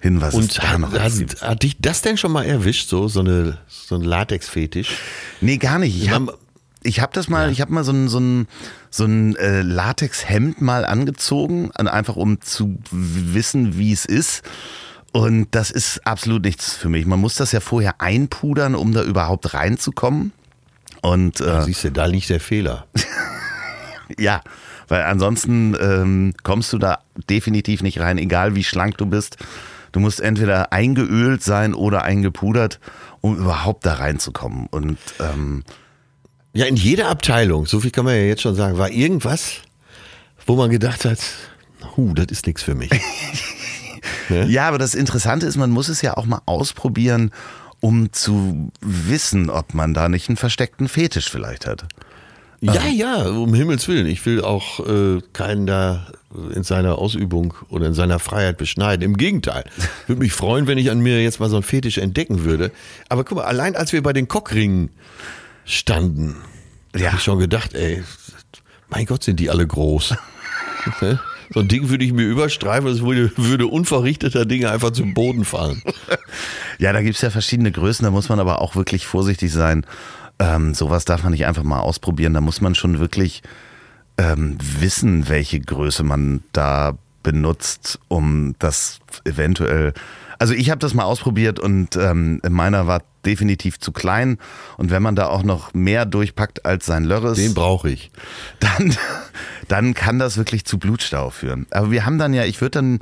hin, was es Und da hat, noch hat, hat dich das denn schon mal erwischt, so, so, eine, so ein Latex-Fetisch? Nee, gar nicht. Ich habe ich hab das mal, ich habe mal so ein, so ein, so ein äh, Latexhemd mal angezogen, an- einfach um zu wissen, wie es ist. Und das ist absolut nichts für mich. Man muss das ja vorher einpudern, um da überhaupt reinzukommen. Und äh, Siehst du, da liegt der Fehler. Ja, weil ansonsten ähm, kommst du da definitiv nicht rein, egal wie schlank du bist. Du musst entweder eingeölt sein oder eingepudert, um überhaupt da reinzukommen. Und ähm, Ja, in jeder Abteilung, so viel kann man ja jetzt schon sagen, war irgendwas, wo man gedacht hat, hu, das ist nichts für mich. ja, aber das Interessante ist, man muss es ja auch mal ausprobieren, um zu wissen, ob man da nicht einen versteckten Fetisch vielleicht hat. Ja, ja, um Himmels Willen. Ich will auch äh, keinen da in seiner Ausübung oder in seiner Freiheit beschneiden. Im Gegenteil. Würde mich freuen, wenn ich an mir jetzt mal so einen Fetisch entdecken würde. Aber guck mal, allein als wir bei den Cockringen standen, Ja. habe ich schon gedacht, ey, mein Gott, sind die alle groß. Ne? so ein Ding würde ich mir überstreifen, es würde, würde unverrichteter Dinge einfach zum Boden fallen. Ja, da gibt's ja verschiedene Größen, da muss man aber auch wirklich vorsichtig sein. Ähm, sowas darf man nicht einfach mal ausprobieren. Da muss man schon wirklich ähm, wissen, welche Größe man da benutzt, um das eventuell. Also ich habe das mal ausprobiert und ähm, meiner war definitiv zu klein. Und wenn man da auch noch mehr durchpackt als sein Lörres, Den brauche ich. dann, dann kann das wirklich zu Blutstau führen. Aber wir haben dann ja, ich würde dann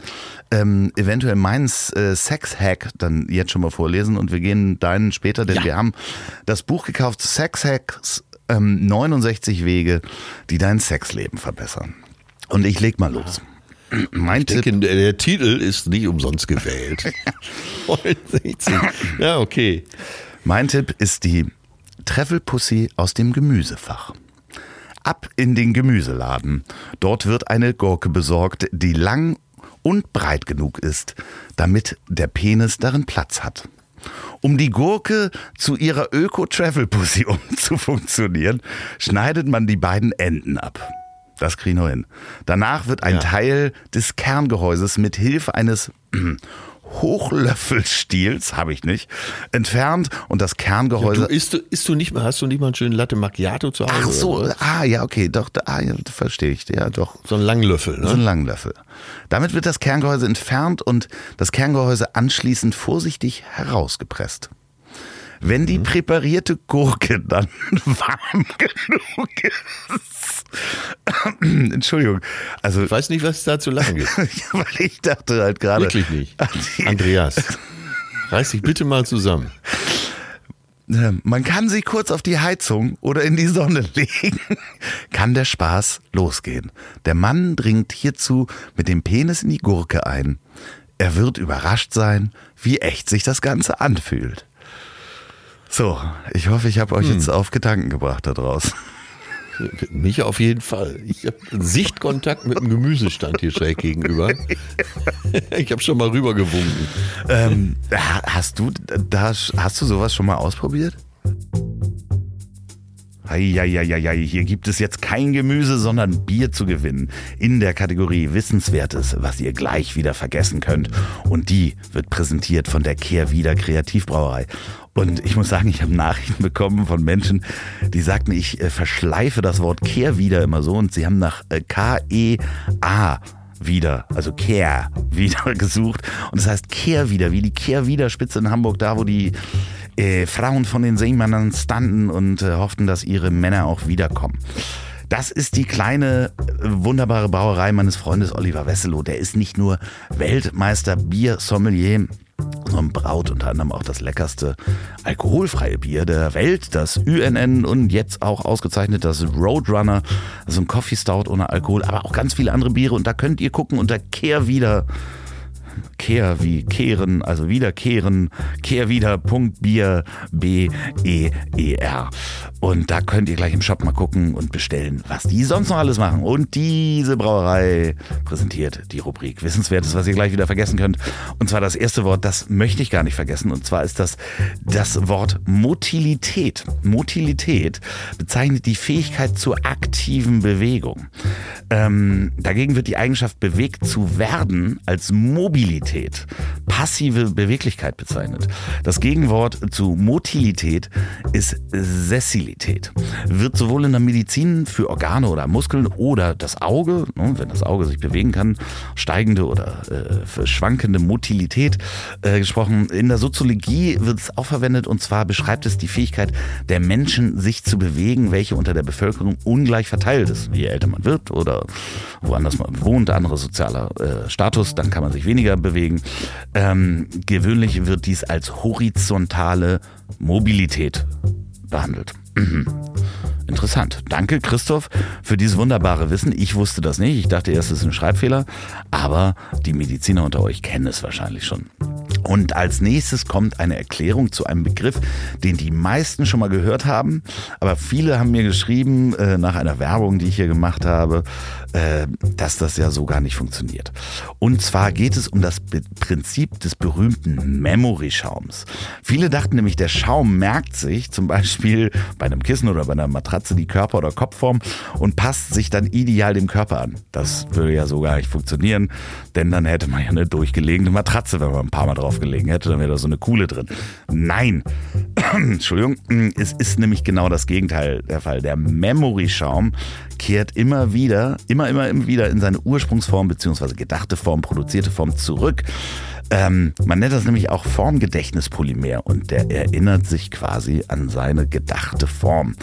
ähm, eventuell meinen äh, Sex-Hack dann jetzt schon mal vorlesen und wir gehen deinen später, denn Ja. wir haben das Buch gekauft, Sex-Hacks, ähm, 69 Wege, die dein Sexleben verbessern. Und ich leg mal los. Mein Tipp, denke, der, der Titel ist nicht umsonst gewählt. 69. Ja, okay. Mein Tipp ist die Treffelpussy aus dem Gemüsefach. Ab in den Gemüseladen. Dort wird eine Gurke besorgt, die lang und breit genug ist, damit der Penis darin Platz hat. Um die Gurke zu ihrer Öko-Travel-Pussy umzufunktionieren, schneidet man die beiden Enden ab. Das kriegen wir hin. Danach wird ein Ja. Teil des Kerngehäuses mit Hilfe eines Hochlöffelstiels, habe ich nicht, entfernt und das Kerngehäuse. Du isst, du isst du nicht mal, hast du nicht mal einen schönen Latte Macchiato zu Hause? Ach so, ah ja, okay, doch, da- ah, ja, verstehe ich, ja, doch. So ein Langlöffel, So ein ne? Langlöffel. Damit wird das Kerngehäuse entfernt und das Kerngehäuse anschließend vorsichtig herausgepresst. Wenn Mhm. die präparierte Gurke dann warm genug ist. Entschuldigung, also Ich weiß nicht, was da zu lachen gibt. weil ich dachte halt gerade. Wirklich nicht. Andreas, reiß dich bitte mal zusammen. Man kann sie kurz auf die Heizung oder in die Sonne legen. Kann der Spaß losgehen. Der Mann dringt hierzu mit dem Penis in die Gurke ein. Er wird überrascht sein, wie echt sich das Ganze anfühlt. So, ich hoffe, ich habe euch jetzt auf Gedanken gebracht da draußen. Mich auf jeden Fall. Ich habe Sichtkontakt mit dem Gemüsestand hier schräg gegenüber. Ich habe schon mal rübergewunken. Ähm, ha- hast du da hast du sowas schon mal ausprobiert? Eieieiei, hier gibt es jetzt kein Gemüse, sondern Bier zu gewinnen. In der Kategorie Wissenswertes, was ihr gleich wieder vergessen könnt. Und die wird präsentiert von der Kehrwieder Kreativbrauerei. Und ich muss sagen, ich habe Nachrichten bekommen von Menschen, die sagten, ich äh, verschleife das Wort Kehrwieder immer so und sie haben nach äh, K-E-A wieder, also Kehr wieder gesucht. Und das heißt Kehr wieder, wie die Kehrwiederspitze in Hamburg, da wo die äh, Frauen von den Seemännern standen und äh, hofften, dass ihre Männer auch wiederkommen. Das ist die kleine, äh, wunderbare Brauerei meines Freundes Oliver Wesselow. Der ist nicht nur Weltmeister Bier-Sommelier, sondern braut unter anderem auch das leckerste alkoholfreie Bier der Welt, das UNN und jetzt auch ausgezeichnet das Roadrunner, also ein Coffee Stout ohne Alkohol, aber auch ganz viele andere Biere. Und da könnt ihr gucken unter Kehrwieder Kehr wie kehren, also wiederkehren, kehrwieder.bier, B-E-E-R. Und da könnt ihr gleich im Shop mal gucken und bestellen, was die sonst noch alles machen. Und diese Brauerei präsentiert die Rubrik Wissenswertes, was ihr gleich wieder vergessen könnt. Und zwar das erste Wort, das möchte ich gar nicht vergessen. Und zwar ist das das Wort Motilität. Motilität bezeichnet die Fähigkeit zur aktiven Bewegung. Ähm, dagegen wird die Eigenschaft bewegt zu werden als Mobilität, passive Beweglichkeit bezeichnet. Das Gegenwort zu Motilität ist Sessilität. Wird sowohl in der Medizin für Organe oder Muskeln oder das Auge, ne, wenn das Auge sich bewegen kann, steigende oder äh, für schwankende Motilität äh, gesprochen. In der Soziologie wird es auch verwendet und zwar beschreibt es die Fähigkeit der Menschen, sich zu bewegen, welche unter der Bevölkerung ungleich verteilt ist. Je älter man wird oder woanders man wohnt, anderer sozialer äh, Status, dann kann man sich weniger bewegen. Ähm, gewöhnlich wird dies als horizontale Mobilität behandelt. Mhm. Interessant. Danke, Christoph, für dieses wunderbare Wissen. Ich wusste das nicht. Ich dachte erst, es ist ein Schreibfehler. Aber die Mediziner unter euch kennen es wahrscheinlich schon. Und als nächstes kommt eine Erklärung zu einem Begriff, den die meisten schon mal gehört haben. Aber viele haben mir geschrieben, äh, nach einer Werbung, die ich hier gemacht habe, äh, dass das ja so gar nicht funktioniert. Und zwar geht es um das Be Prinzip des berühmten Memory-Schaums. Viele dachten nämlich, der Schaum merkt sich zum Beispiel bei einem Kissen oder bei einer Matratze die Körper- oder Kopfform und passt sich dann ideal dem Körper an. Das würde ja so gar nicht funktionieren, denn dann hätte man ja eine durchgelegene Matratze, wenn man ein paar Mal drauf gelegen hätte, dann wäre da so eine Kuhle drin. Nein, Entschuldigung, es ist nämlich genau das Gegenteil der Fall. Der Memory-Schaum kehrt immer wieder, immer, immer, immer wieder in seine Ursprungsform beziehungsweise gedachte Form, produzierte Form zurück. Ähm, man nennt das nämlich auch Formgedächtnispolymer und der erinnert sich quasi an seine gedachte Form.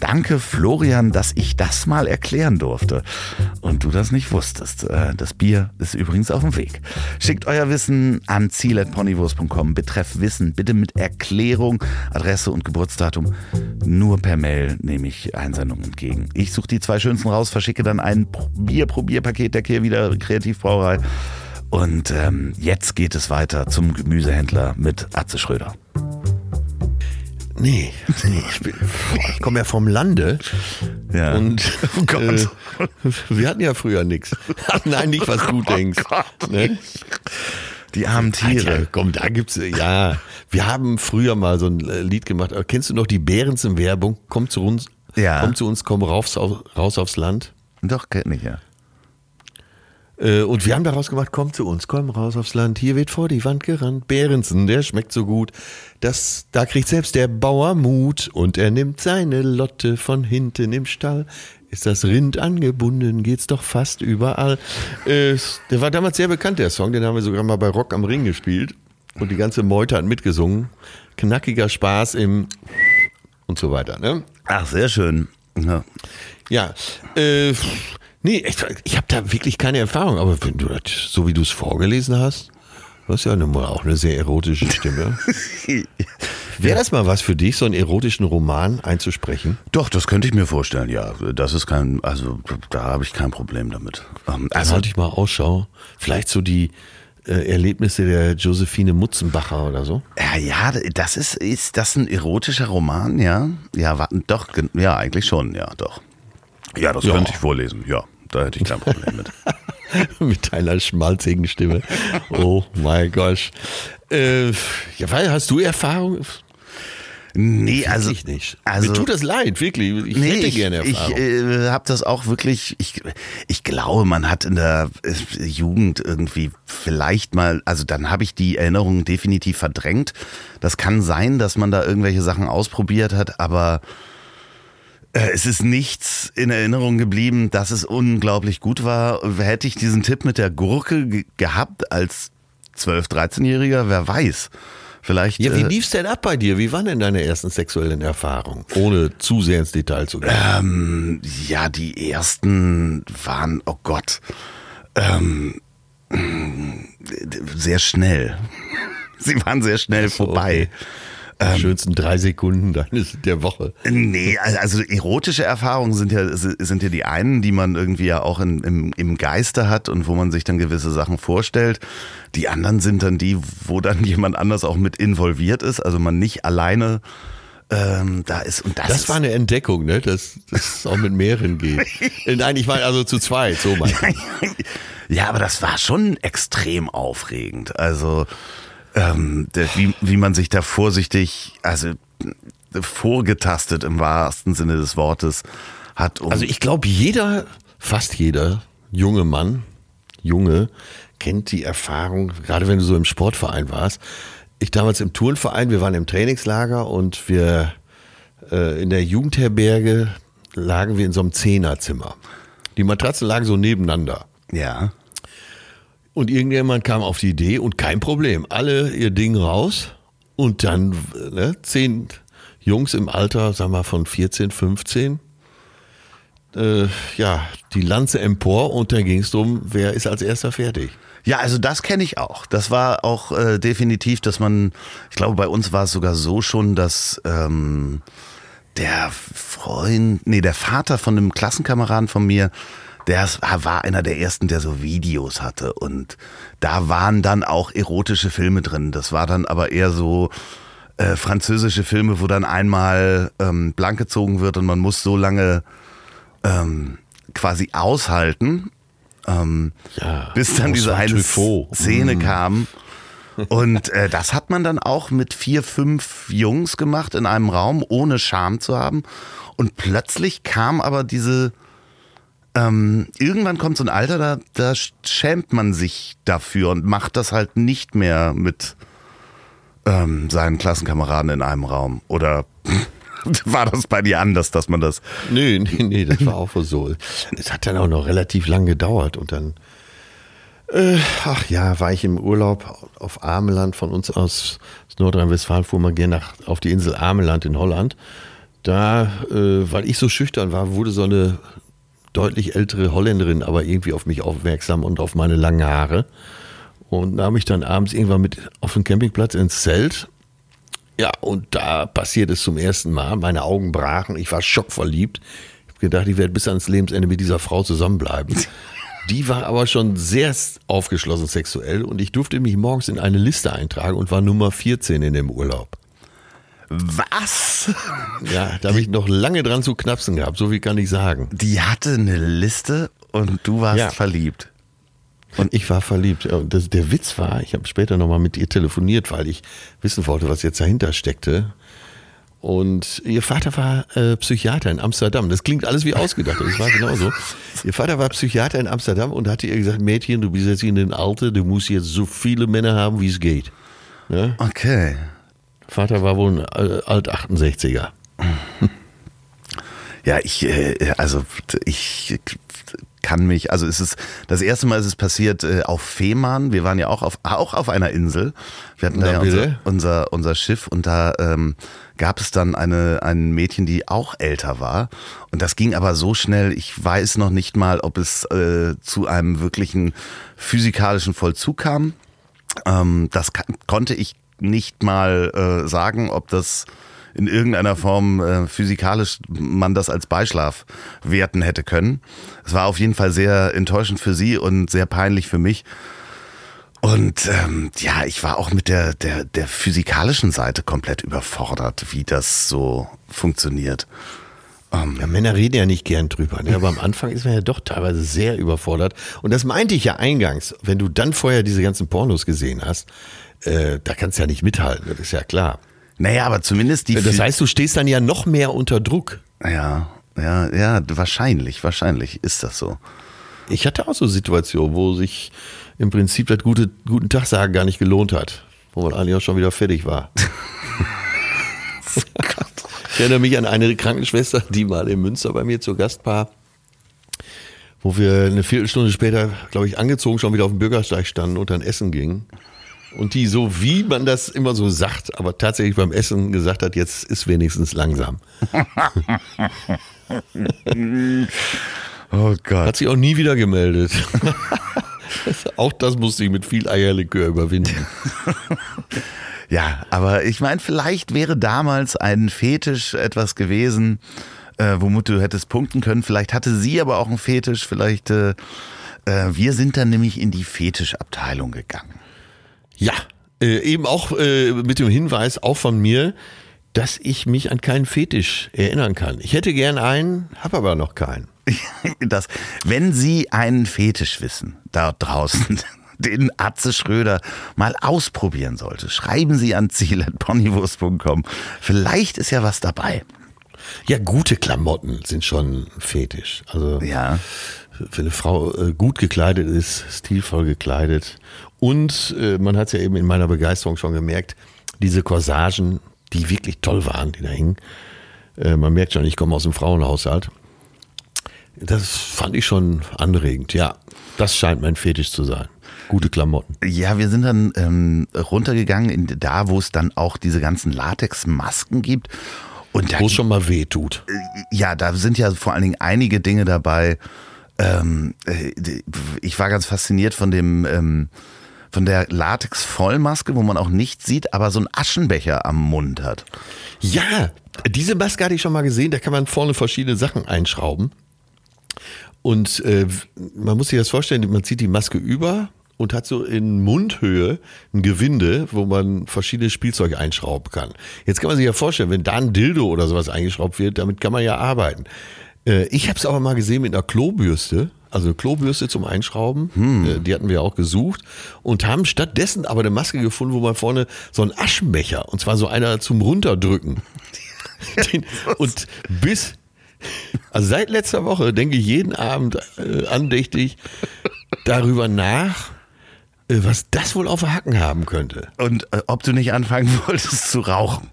Danke, Florian, dass ich das mal erklären durfte und du das nicht wusstest. Äh, Das Bier ist übrigens auf dem Weg. Schickt euer Wissen an ziel.ponywurst.com. Betreff Wissen bitte mit Erklärung, Adresse und Geburtsdatum. Nur per Mail nehme ich Einsendungen entgegen. Ich suche die zwei schönsten raus, verschicke dann ein Bier-Probierpaket der Kehrwieder Kreativbrauerei. Und ähm, jetzt geht es weiter zum Gemüsehändler mit Atze Schröder. Nee, nee ich, bin- ich komme ja vom Lande. Ja. Und Oh Gott. äh, wir hatten ja früher nichts. Nein, nicht, was du denkst. Ne? Die armen Tiere. Alter, komm, da gibt's ja. Wir haben früher mal so ein äh, Lied gemacht. Aber Kennst du noch die Behrensen Werbung? Komm zu uns. Ja. Komm zu uns, komm raus, raus aufs Land. Doch, kennt nicht, ja. Äh, und wir haben daraus gemacht, komm zu uns, komm raus aufs Land, hier wird vor die Wand gerannt. Behrensen, der schmeckt so gut. Das, da kriegt selbst der Bauer Mut und er nimmt seine Lotte von hinten im Stall. Ist das Rind angebunden, geht's doch fast überall. Äh, der war damals sehr bekannt, der Song, den haben wir sogar mal bei Rock am Ring gespielt. Und die ganze Meute hat mitgesungen. Knackiger Spaß im und so weiter. Ne? Ach, sehr schön. Ja. Ja, äh, nee, ich, ich habe da wirklich keine Erfahrung, aber wenn du das, so wie du es vorgelesen hast, du hast ja nun mal auch eine sehr erotische Stimme. Wäre das mal was für dich, so einen erotischen Roman einzusprechen? Doch, das könnte ich mir vorstellen, ja. Das ist kein, also da habe ich kein Problem damit. Ähm, Also halte ich mal Ausschau. Vielleicht so die äh, Erlebnisse der Josephine Mutzenbacher oder so. ja, ja, das ist, ist das ein erotischer Roman, ja? Ja, warten, doch, ja, eigentlich schon, ja, doch. Ja, das Ja. könnte ich vorlesen, ja. Da hätte ich kein Problem mit. Mit deiner schmalzigen Stimme. Oh mein Gott. Äh, ja, weil, hast du Erfahrung? Nee, also. ich nicht. Also, Mir tut das leid, wirklich. Ich Nee, hätte ich, gerne ich Erfahrung. äh, habe das auch wirklich, ich, ich glaube, man hat in der äh, Jugend irgendwie vielleicht mal, also dann habe ich die Erinnerungen definitiv verdrängt. Das kann sein, dass man da irgendwelche Sachen ausprobiert hat, aber es ist nichts in Erinnerung geblieben, dass es unglaublich gut war. Hätte ich diesen Tipp mit der Gurke ge gehabt als 12-, 13-Jähriger, wer weiß. Vielleicht. ja, wie äh, lief's denn ab bei dir? Wie waren denn deine ersten sexuellen Erfahrungen? Ohne zu sehr ins Detail zu gehen. Ähm, ja, die ersten waren, oh Gott, ähm, sehr schnell. Sie waren sehr schnell so, vorbei. Die schönsten drei Sekunden deines, der Woche. Nee, also erotische Erfahrungen sind ja, sind ja die einen, die man irgendwie ja auch in, im, im Geiste hat und wo man sich dann gewisse Sachen vorstellt. Die anderen sind dann die, wo dann jemand anders auch mit involviert ist, also man nicht alleine ähm, da ist. Und das, Das war eine Entdeckung, ne? dass dass es auch mit mehreren geht. Äh, Nein, ich meine also zu zweit, so mein Ja, aber das war schon extrem aufregend. Also, ähm, wie, wie man sich da vorsichtig, also vorgetastet im wahrsten Sinne des Wortes hat. Um, Also ich glaube, jeder, fast jeder junge Mann, Junge, kennt die Erfahrung, gerade wenn du so im Sportverein warst. Ich damals im Turnverein, wir waren im Trainingslager und wir äh, in der Jugendherberge lagen wir in so einem Zehnerzimmer. Die Matratzen lagen so nebeneinander. ja. Und irgendjemand kam auf die Idee und kein Problem. Alle ihr Ding raus und dann ne, zehn Jungs im Alter, sagen wir von 14, 15, äh, ja, die Lanze empor und dann ging es darum, wer ist als erster fertig. Ja, also das kenne ich auch. Das war auch äh, definitiv, dass man, ich glaube, bei uns war es sogar so schon, dass ähm, der Freund, nee, der Vater von einem Klassenkameraden von mir, der ist- war einer der ersten, der so Videos hatte. Und da waren dann auch erotische Filme drin. Das war dann aber eher so äh, französische Filme, wo dann einmal ähm, blank gezogen wird und man muss so lange ähm, quasi aushalten, ähm, Ja, bis dann diese eine Truffaut. Szene kam. Und äh, das hat man dann auch mit vier, fünf Jungs gemacht in einem Raum, ohne Scham zu haben. Und plötzlich kam aber diese, ähm, irgendwann kommt so ein Alter, da, da schämt man sich dafür und macht das halt nicht mehr mit ähm, seinen Klassenkameraden in einem Raum. Oder war das bei dir anders, dass man das Nee, nee, nee, das war auch so. Es hat dann auch noch relativ lang gedauert und dann, äh, ach ja, war ich im Urlaub auf Ameland von uns aus, Nordrhein-Westfalen, fuhr man gerne auf die Insel Ameland in Holland. Da, äh, weil ich so schüchtern war, wurde so eine deutlich ältere Holländerin aber irgendwie auf mich aufmerksam und auf meine langen Haare. Und nahm mich dann abends irgendwann mit auf den Campingplatz ins Zelt ja, und da passiert es zum ersten Mal. Meine Augen brachen, ich war schockverliebt. Ich habe gedacht, ich werde bis ans Lebensende mit dieser Frau zusammenbleiben. Die war aber schon sehr aufgeschlossen sexuell und ich durfte mich morgens in eine Liste eintragen und war Nummer 14 in dem Urlaub. Was? Ja, da habe ich noch lange dran zu knapsen gehabt, so viel kann ich sagen. Die hatte eine Liste und du warst Ja. verliebt. Und ich war verliebt. Das, der Witz war, ich habe später nochmal mit ihr telefoniert, weil ich wissen wollte, was jetzt dahinter steckte. Und ihr Vater war äh, Psychiater in Amsterdam. Das klingt alles wie ausgedacht, das war genauso. Ihr Vater war Psychiater in Amsterdam und hatte ihr gesagt, Mädchen, du bist jetzt in den Alter, du musst jetzt so viele Männer haben, wie es geht. Ja? Okay. Vater war wohl ein äh, Alt-68er. Ja, ich, äh, also ich kann mich, also es ist, das erste Mal ist es passiert äh, auf Fehmarn. Wir waren ja auch auf, auch auf einer Insel. Wir hatten da ja unser, unser, unser Schiff und da ähm, gab es dann eine, ein Mädchen, die auch älter war. Und das ging aber so schnell, ich weiß noch nicht mal, ob es äh, zu einem wirklichen physikalischen Vollzug kam. Ähm, das konnte ich nicht mal äh, sagen, ob das in irgendeiner Form äh, physikalisch man das als Beischlaf werten hätte können. Es war auf jeden Fall sehr enttäuschend für sie und sehr peinlich für mich. Und ähm, ja, ich war auch mit der, der, der physikalischen Seite komplett überfordert, wie das so funktioniert. Ja, Männer reden ja nicht gern drüber, ne? aber am Anfang ist man ja doch teilweise sehr überfordert. Und das meinte ich ja eingangs, wenn du dann vorher diese ganzen Pornos gesehen hast, äh, da kannst du ja nicht mithalten, das ist ja klar. Naja, aber zumindest die. Das Phy- heißt, du stehst dann ja noch mehr unter Druck. ja, ja, ja, wahrscheinlich, wahrscheinlich ist das so. Ich hatte auch so Situationen, wo sich im Prinzip das gute, guten Tag sagen gar nicht gelohnt hat, wo man eigentlich auch schon wieder fertig war. ich erinnere mich an eine Krankenschwester, die mal in Münster bei mir zu Gast war, wo wir eine Viertelstunde später, glaube ich, angezogen schon wieder auf dem Bürgersteig standen und dann essen gingen. Und die so, wie man das immer so sagt, aber tatsächlich beim Essen gesagt hat, jetzt ist wenigstens langsam. Oh Gott. Hat sich auch nie wieder gemeldet. auch das musste ich mit viel Eierlikör überwinden. Ja, aber ich meine, vielleicht wäre damals ein Fetisch etwas gewesen, äh, womit du hättest punkten können. Vielleicht hatte sie aber auch einen Fetisch. Vielleicht, äh, äh, wir sind dann nämlich in die Fetischabteilung gegangen. Ja, äh, eben auch äh, mit dem Hinweis, auch von mir, dass ich mich an keinen Fetisch erinnern kann. Ich hätte gern einen, habe aber noch keinen. Das, wenn Sie einen Fetisch wissen, da draußen, den Atze Schröder mal ausprobieren sollte, schreiben Sie an ziel.ponywurst.com. Vielleicht ist ja was dabei. Ja, gute Klamotten sind schon ein Fetisch. Also Ja. wenn eine Frau äh, gut gekleidet ist, stilvoll gekleidet. Und äh, man hat es ja eben in meiner Begeisterung schon gemerkt, diese Corsagen, die wirklich toll waren, die da hingen. Äh, man merkt schon, ich komme aus dem Frauenhaushalt. Das fand ich schon anregend. Ja, das scheint mein Fetisch zu sein. Gute Klamotten. Ja, wir sind dann ähm, runtergegangen in da, wo es dann auch diese ganzen Latexmasken gibt. Und Wo es schon mal weh tut. ja, da sind ja vor allen Dingen einige Dinge dabei. Ähm, äh, ich war ganz fasziniert von dem ähm, von der Latex-Vollmaske, wo man auch nichts sieht, aber so einen Aschenbecher am Mund hat. Ja, diese Maske hatte ich schon mal gesehen. Da kann man vorne verschiedene Sachen einschrauben. Und äh, man muss sich das vorstellen, man zieht die Maske über und hat so in Mundhöhe ein Gewinde, wo man verschiedene Spielzeuge einschrauben kann. Jetzt kann man sich ja vorstellen, wenn da ein Dildo oder sowas eingeschraubt wird, damit kann man ja arbeiten. Äh, ich habe es aber mal gesehen mit einer Klobürste, also eine Klobürste zum Einschrauben, äh, die hatten wir auch gesucht und haben stattdessen aber eine Maske gefunden, wo man vorne so einen Aschenbecher, und zwar so einer zum Runterdrücken. Den, und bis, also seit letzter Woche denke ich jeden Abend äh, andächtig darüber nach, äh, was das wohl auf Hacken haben könnte. Und äh, ob du nicht anfangen wolltest zu rauchen.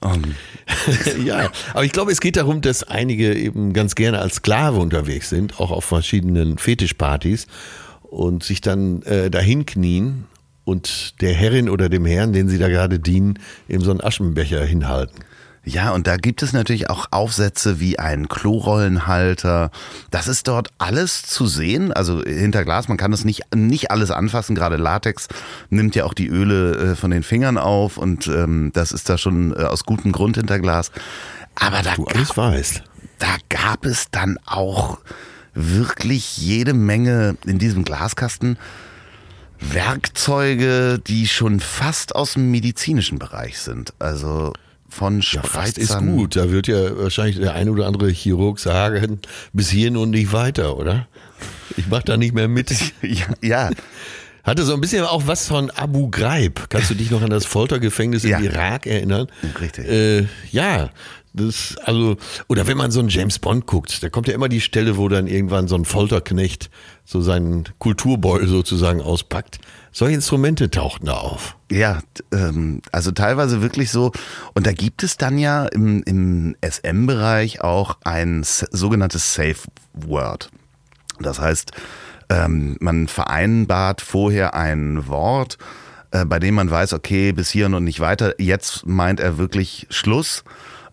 Um, ja, aber ich glaube, es geht darum, dass einige eben ganz gerne als Sklave unterwegs sind, auch auf verschiedenen Fetischpartys und sich dann äh, dahin knien und der Herrin oder dem Herrn, den sie da gerade dienen, eben so einen Aschenbecher hinhalten. Ja, und da gibt es natürlich auch Aufsätze wie ein Klorollenhalter. Das ist dort alles zu sehen. Also hinter Glas, man kann das nicht, nicht alles anfassen. Gerade Latex nimmt ja auch die Öle äh, von den Fingern auf und ähm, das ist da schon äh, aus gutem Grund hinter Glas. Aber da Du alles weißt. da gab es dann auch wirklich jede Menge in diesem Glaskasten Werkzeuge, die schon fast aus dem medizinischen Bereich sind. Also von Ja, fast ist Spreizern. gut. Da wird ja wahrscheinlich der ein oder andere Chirurg sagen, bis hierhin und nicht weiter, oder? Ich mach da nicht mehr mit. Ja, ja. Hatte so ein bisschen auch was von Abu Ghraib. Kannst du dich noch an das Foltergefängnis Ja. im Irak erinnern? Richtig. Äh, ja, das, also, oder wenn man so einen James Bond guckt, da kommt ja immer die Stelle, wo dann irgendwann so ein Folterknecht so seinen Kulturbeutel sozusagen auspackt. Solche Instrumente tauchten da auf. Ja, ähm, also teilweise wirklich so. Und da gibt es dann ja im, im SM-Bereich auch ein sogenanntes Safe Word. Das heißt, ähm, man vereinbart vorher ein Wort, äh, bei dem man weiß, okay, bis hierhin und nicht weiter. Jetzt meint er wirklich Schluss.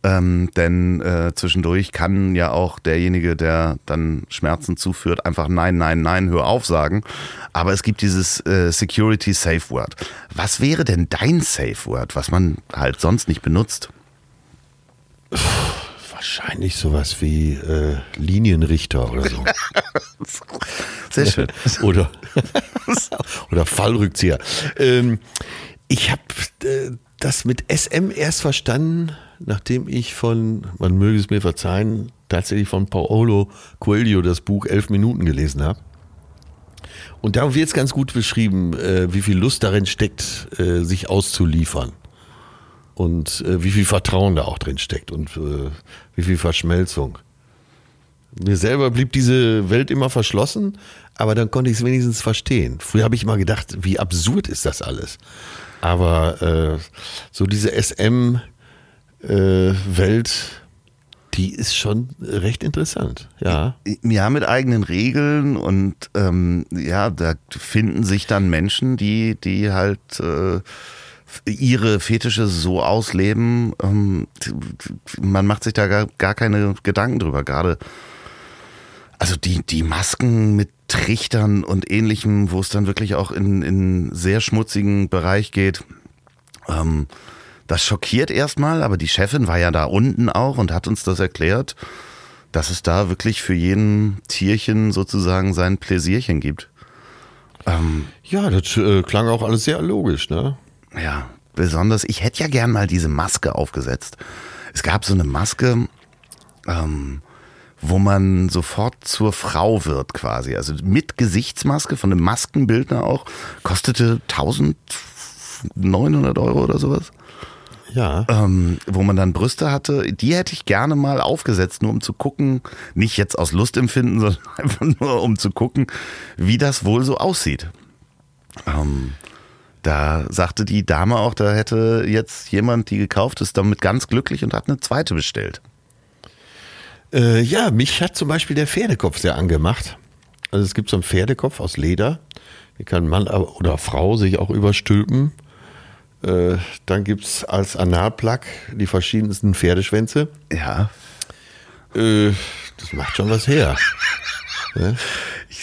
Ähm, denn äh, zwischendurch kann ja auch derjenige, der dann Schmerzen zuführt, einfach nein, nein, nein, hör auf sagen. Aber es gibt dieses äh, Security Safe Word. Was wäre denn dein Safe Word, was man halt sonst nicht benutzt? Wahrscheinlich sowas wie äh, Linienrichter oder so. Sehr schön. oder, oder Fallrückzieher. Ähm, ich habe äh, das mit SM erst verstanden, nachdem ich von, man möge es mir verzeihen, tatsächlich von Paolo Coelho das Buch Elf Minuten gelesen habe. Und da wird es ganz gut beschrieben, äh, wie viel Lust darin steckt, äh, sich auszuliefern. Und äh, wie viel Vertrauen da auch drin steckt und wie viel Verschmelzung. Mir selber blieb diese Welt immer verschlossen, aber dann konnte ich es wenigstens verstehen. Früher habe ich immer gedacht, wie absurd ist das alles. Aber äh, so diese SM-Welt, die ist schon recht interessant. Ja. Ja, mit eigenen Regeln und ähm, ja, da finden sich dann Menschen, die, die halt äh, ihre Fetische so ausleben. Ähm, man macht sich da gar, gar keine Gedanken drüber. Gerade also die, die Masken mit Trichtern und ähnlichem, wo es dann wirklich auch in, in sehr schmutzigen Bereich geht. Ähm, das schockiert erstmal, aber die Chefin war ja da unten auch und hat uns das erklärt, dass es da wirklich für jeden Tierchen sozusagen sein Pläsierchen gibt. Ähm, Ja, das äh, klang auch alles sehr logisch, ne? ja, besonders, ich hätte ja gern mal diese Maske aufgesetzt. Es gab so eine Maske, ähm, wo man sofort zur Frau wird quasi. Also mit Gesichtsmaske von einem Maskenbildner auch. Kostete 1900 Euro oder sowas. Ja. Ähm, wo man dann Brüste hatte. Die hätte ich gerne mal aufgesetzt, nur um zu gucken, nicht jetzt aus Lustempfinden, sondern einfach nur um zu gucken, wie das wohl so aussieht. Ähm, da sagte die Dame auch, da hätte jetzt jemand die gekauft, ist damit ganz glücklich und hat eine zweite bestellt. Äh, ja, mich hat zum Beispiel der Pferdekopf sehr angemacht. Also es gibt so einen Pferdekopf aus Leder. Den kann Mann oder Frau sich auch überstülpen. Äh, dann gibt es als Analplug die verschiedensten Pferdeschwänze. Ja. Äh, das macht schon was her. ne?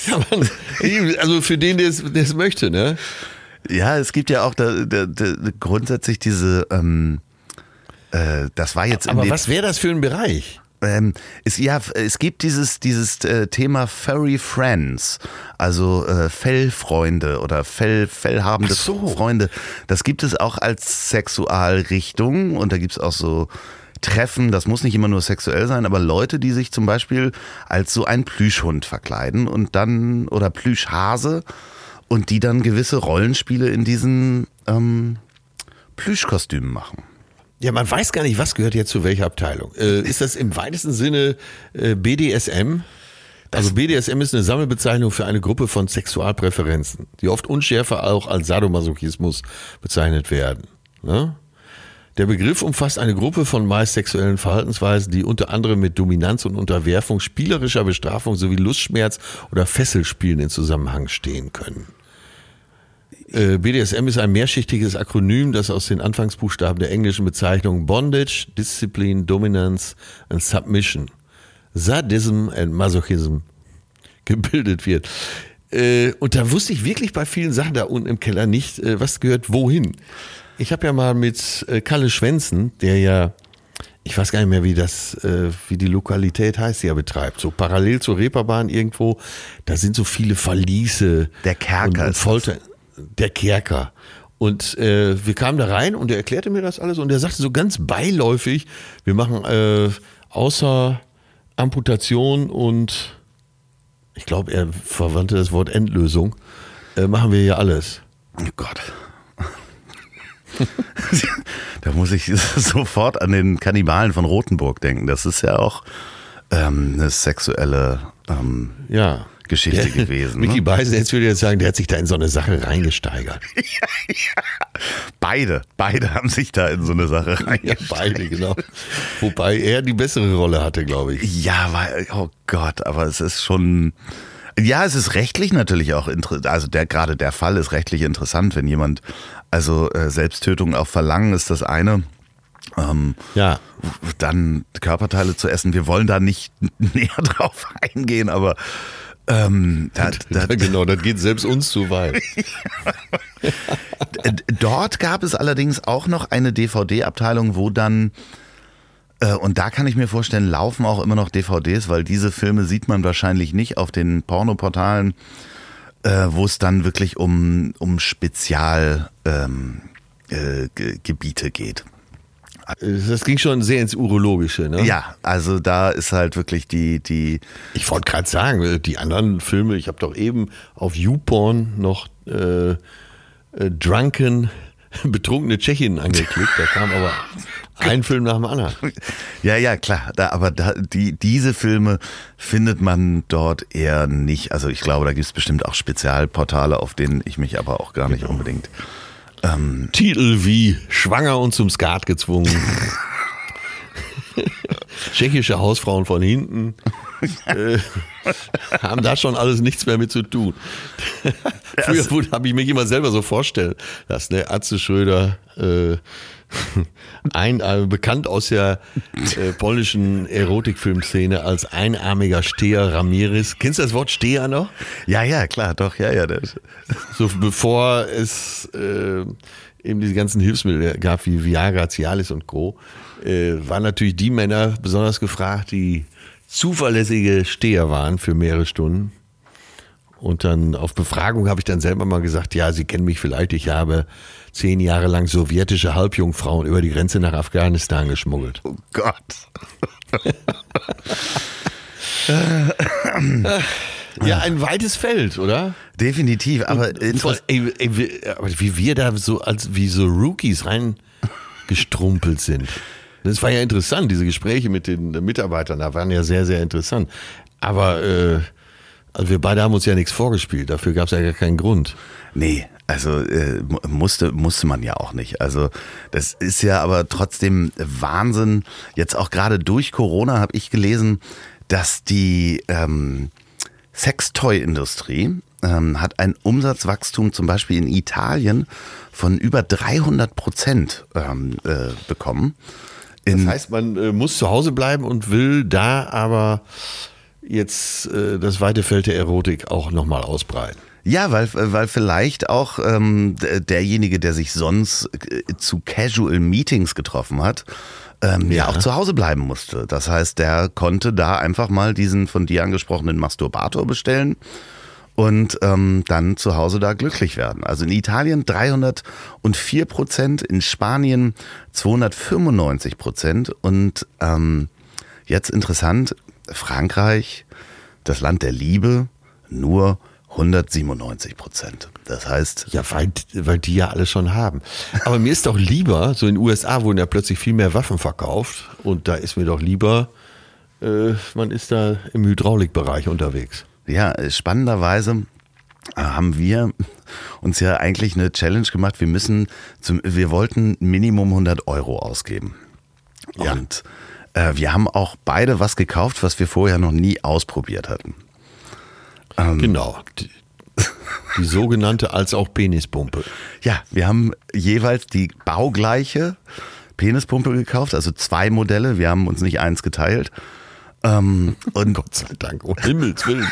ja, man, also für den, der es möchte, ne? Ja, es gibt ja auch da, da, da, grundsätzlich diese, ähm, äh, das war jetzt Aber was wäre das für ein Bereich? Ähm, es, ja, es gibt dieses, dieses äh, Thema Furry Friends, also äh, Fellfreunde oder Fell, fellhabende so. Freunde. Das gibt es auch als Sexualrichtung und da gibt es auch so Treffen, das muss nicht immer nur sexuell sein, aber Leute, die sich zum Beispiel als so ein Plüschhund verkleiden und dann, oder Plüschhase und die dann gewisse Rollenspiele in diesen ähm, Plüschkostümen machen. Ja, man weiß gar nicht, was gehört jetzt zu welcher Abteilung. Äh, ist das im weitesten Sinne äh, BDSM? Also BDSM ist eine Sammelbezeichnung für eine Gruppe von Sexualpräferenzen, die oft unschärfer auch als Sadomasochismus bezeichnet werden. Ne? Der Begriff umfasst eine Gruppe von meist sexuellen Verhaltensweisen, die unter anderem mit Dominanz und Unterwerfung, spielerischer Bestrafung sowie Lustschmerz oder Fesselspielen in Zusammenhang stehen können. Äh, BDSM ist ein mehrschichtiges Akronym, das aus den Anfangsbuchstaben der englischen Bezeichnung Bondage, Discipline, Dominance and Submission, Sadism and Masochism gebildet wird. Äh, Und da wusste ich wirklich bei vielen Sachen da unten im Keller nicht, äh, was gehört wohin. Ich habe ja mal mit Kalle Schwenzen, der ja, ich weiß gar nicht mehr, wie das, äh, wie die Lokalität heißt, die er betreibt, so parallel zur Reeperbahn irgendwo, da sind so viele Verliese. Der Kerker und, und ist. Folter, der Kerker. Und äh, wir kamen da rein und er erklärte mir das alles und er sagte so ganz beiläufig, wir machen äh, außer Amputation und ich glaube, er verwandte das Wort Endlösung, äh, machen wir ja alles. Oh Gott. da muss ich sofort an den Kannibalen von Rothenburg denken. Das ist ja auch ähm, eine sexuelle ähm, Ja. Geschichte gewesen. Mickey Ne? Beisen, jetzt würde ich jetzt sagen, der hat sich da in so eine Sache reingesteigert. Beide, beide haben sich da in so eine Sache Ja, reingesteckt. beide, genau. Wobei er die bessere Rolle hatte, glaube ich. Ja, weil, oh Gott, aber es ist schon. Ja, es ist rechtlich natürlich auch interessant. Also der gerade der Fall ist rechtlich interessant, wenn jemand also äh, Selbsttötung auf Verlangen ist das eine. Ähm, Ja. dann Körperteile zu essen. Wir wollen da nicht näher drauf eingehen, aber ähm, da, da, genau, das geht selbst uns zu weit. Dort gab es allerdings auch noch eine DVD-Abteilung, wo dann, äh, und da kann ich mir vorstellen, laufen auch immer noch DVDs, weil diese Filme sieht man wahrscheinlich nicht auf den Pornoportalen, äh, wo es dann wirklich um, um Spezialgebiete ähm, äh, Gebiete geht. Das ging schon sehr ins Urologische, ne? Ja, also da ist halt wirklich die, die, Ich wollte gerade sagen, die anderen Filme, ich habe doch eben auf YouPorn noch äh, äh, Drunken, betrunkene Tschechinnen angeklickt. Da kam aber ein Film nach dem anderen. Ja, ja, klar. Da, aber da, die, diese Filme findet man dort eher nicht. Also ich glaube, da gibt es bestimmt auch Spezialportale, auf denen ich mich aber auch gar nicht unbedingt. Titel wie Schwanger und zum Skat gezwungen. Tschechische Hausfrauen von hinten äh, haben da schon alles nichts mehr mit zu tun. Früher habe ich mich immer selber so vorstellen, dass ne, Atze Schröder, äh, ein, äh, bekannt aus der äh, polnischen Erotikfilmszene als einarmiger Steher Ramirez. Kennst du das Wort Steher noch? Ja, ja, klar, doch, ja, ja. Das, So bevor es äh, eben diese ganzen Hilfsmittel gab wie Viagra, Cialis und Co., äh, waren natürlich die Männer besonders gefragt, die zuverlässige Steher waren für mehrere Stunden. Und dann auf Befragung habe ich dann selber mal gesagt, ja, Sie kennen mich vielleicht, ich habe zehn Jahre lang sowjetische Halbjungfrauen über die Grenze nach Afghanistan geschmuggelt. oh Gott. Ja, ein weites Feld, oder? Definitiv, aber Voll, ey, ey, wie wir da so als wie so Rookies reingestrumpelt sind. Das war ja interessant, diese Gespräche mit den Mitarbeitern, da waren ja sehr, sehr interessant. Aber äh, also wir beide haben uns ja nichts vorgespielt, dafür gab es ja gar keinen Grund. Nee, also äh, mu- musste, musste man ja auch nicht. Also das ist ja aber trotzdem Wahnsinn. Jetzt auch gerade durch Corona habe ich gelesen, dass die ähm, Sextoy-Industrie ähm, hat ein Umsatzwachstum zum Beispiel in Italien von über 300 Prozent ähm, äh, bekommen. In, Das heißt, man äh, muss zu Hause bleiben und will da aber jetzt äh, das weite Feld der Erotik auch nochmal ausbreiten. Ja, weil, weil vielleicht auch ähm, derjenige, der sich sonst äh, zu Casual Meetings getroffen hat, ähm, ja. Ja. auch zu Hause bleiben musste. Das heißt, der konnte da einfach mal diesen von dir angesprochenen Masturbator bestellen und ähm, dann zu Hause da glücklich werden. Also in Italien 304 Prozent, in Spanien 295 Prozent und ähm, jetzt interessant, Frankreich, das Land der Liebe, nur 197 Prozent. Das heißt, Ja, weil, weil die ja alle schon haben. Aber mir ist doch lieber, so in den USA wurden ja plötzlich viel mehr Waffen verkauft und da ist mir doch lieber, äh, man ist da im Hydraulikbereich unterwegs. ja, spannenderweise äh, haben wir uns ja eigentlich eine Challenge gemacht. Wir müssen, zum, wir wollten Minimum 100 Euro ausgeben. Ja. Und äh, wir haben auch beide was gekauft, was wir vorher noch nie ausprobiert hatten. Ähm. Genau. Die, die sogenannte als auch Penispumpe. Ja, wir haben jeweils die baugleiche Penispumpe gekauft, also zwei Modelle. Wir haben uns nicht eins geteilt. Ähm, und Gott sei Dank, um Himmels Willen.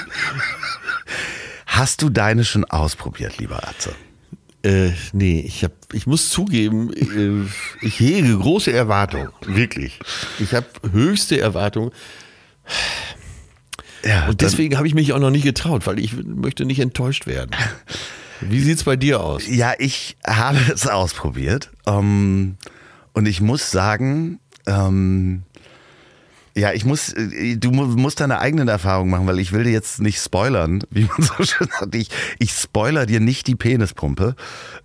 hast du deine schon ausprobiert, lieber Atze? Äh, nee, ich, hab, ich muss zugeben, äh, ich hege große Erwartungen. Wirklich. Ich habe höchste Erwartungen. Ja, Und deswegen habe ich mich auch noch nicht getraut, weil ich möchte nicht enttäuscht werden. Wie sieht's bei dir aus? Ja, ich habe es ausprobiert. Ähm, und ich muss sagen, ähm, Ja, ich muss, äh, du musst deine eigenen Erfahrungen machen, weil ich will dir jetzt nicht spoilern, wie man so schön sagt. Ich, ich spoiler dir nicht die Penispumpe.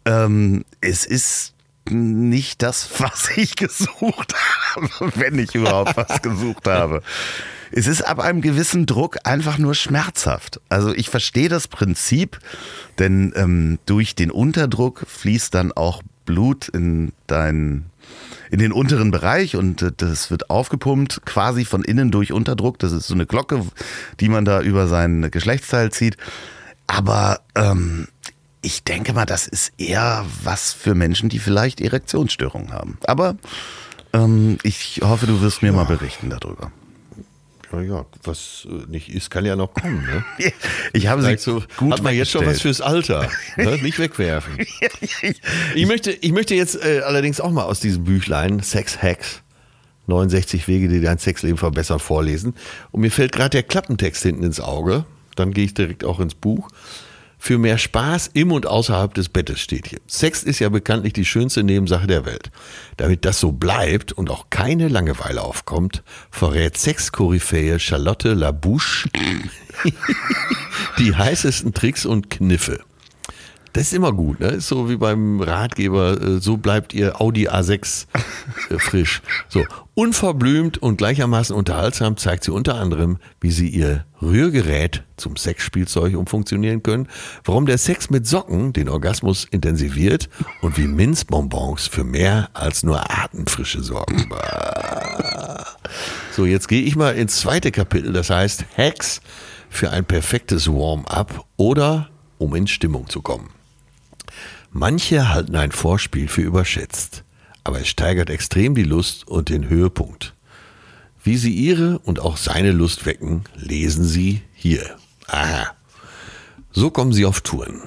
Ähm, es ist nicht das, was ich gesucht habe, wenn ich überhaupt was gesucht habe. Es ist ab einem gewissen Druck einfach nur schmerzhaft. Also ich verstehe das Prinzip, denn ähm, durch den Unterdruck fließt dann auch Blut in deinen in den unteren Bereich und äh, das wird aufgepumpt, quasi von innen durch Unterdruck. Das ist so eine Glocke, die man da über sein Geschlechtsteil zieht. Aber ähm, ich denke mal, das ist eher was für Menschen, die vielleicht Erektionsstörungen haben. Aber ähm, ich hoffe, du wirst mir ja. mal berichten darüber. Ja, ja, was äh, nicht ist, kann ja noch kommen. Ne? Ich habe sie so, gut Hat man jetzt schon was fürs Alter. Ne? Nicht wegwerfen. ich, möchte, ich möchte jetzt äh, allerdings auch mal aus diesem Büchlein Sex Hacks 69 Wege, die dein Sexleben verbessern, vorlesen. Und mir fällt gerade der Klappentext hinten ins Auge. Dann gehe ich direkt auch ins Buch für mehr Spaß im und außerhalb des Bettes steht hier. Sex ist ja bekanntlich die schönste Nebensache der Welt. Damit das so bleibt und auch keine Langeweile aufkommt, verrät Sexkoryphäe Charlotte Labouche die heißesten Tricks und Kniffe. Das ist immer gut, ne? Ist so wie beim Ratgeber, äh, so bleibt ihr Audi A6 äh, frisch. So, unverblümt und gleichermaßen unterhaltsam zeigt sie unter anderem, wie sie ihr Rührgerät zum Sexspielzeug umfunktionieren können, warum der Sex mit Socken den Orgasmus intensiviert und wie Minzbonbons für mehr als nur Atemfrische sorgen. So, jetzt gehe ich mal ins zweite Kapitel, das heißt Hacks für ein perfektes Warm-up oder um in Stimmung zu kommen. Manche halten ein Vorspiel für überschätzt, aber es steigert extrem die Lust und den Höhepunkt. Wie Sie Ihre und auch seine Lust wecken, lesen Sie hier. Aha. So kommen Sie auf Touren.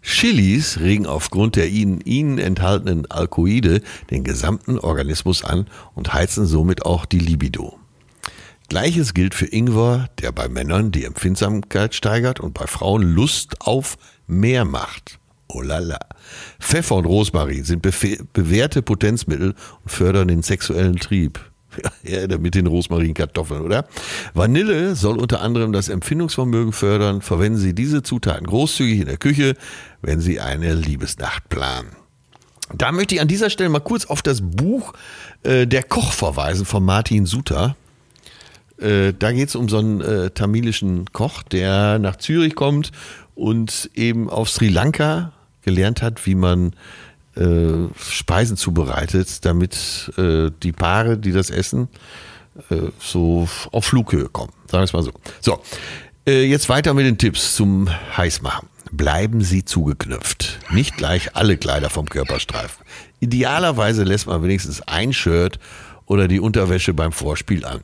Chilis regen aufgrund der in ihnen enthaltenen Alkoide den gesamten Organismus an und heizen somit auch die Libido. Gleiches gilt für Ingwer, der bei Männern die Empfindsamkeit steigert und bei Frauen Lust auf mehr macht. Oh la la. Pfeffer und Rosmarin sind bewährte Potenzmittel und fördern den sexuellen Trieb. Ja, mit den Rosmarinkartoffeln, oder? Vanille soll unter anderem das Empfindungsvermögen fördern. Verwenden Sie diese Zutaten großzügig in der Küche, wenn Sie eine Liebesnacht planen. Da möchte ich an dieser Stelle mal kurz auf das Buch äh, Der Koch verweisen von Martin Suter. Äh, da geht es um so einen äh, tamilischen Koch, der nach Zürich kommt und eben auf Sri Lanka gelernt hat, wie man äh, Speisen zubereitet, damit äh, die Paare, die das essen, äh, so auf Flughöhe kommen. Sagen wir es mal so. So, äh, jetzt weiter mit den Tipps zum Heißmachen. Bleiben Sie zugeknüpft. Nicht gleich alle Kleider vom Körper streifen. Idealerweise lässt man wenigstens ein Shirt oder die Unterwäsche beim Vorspiel an.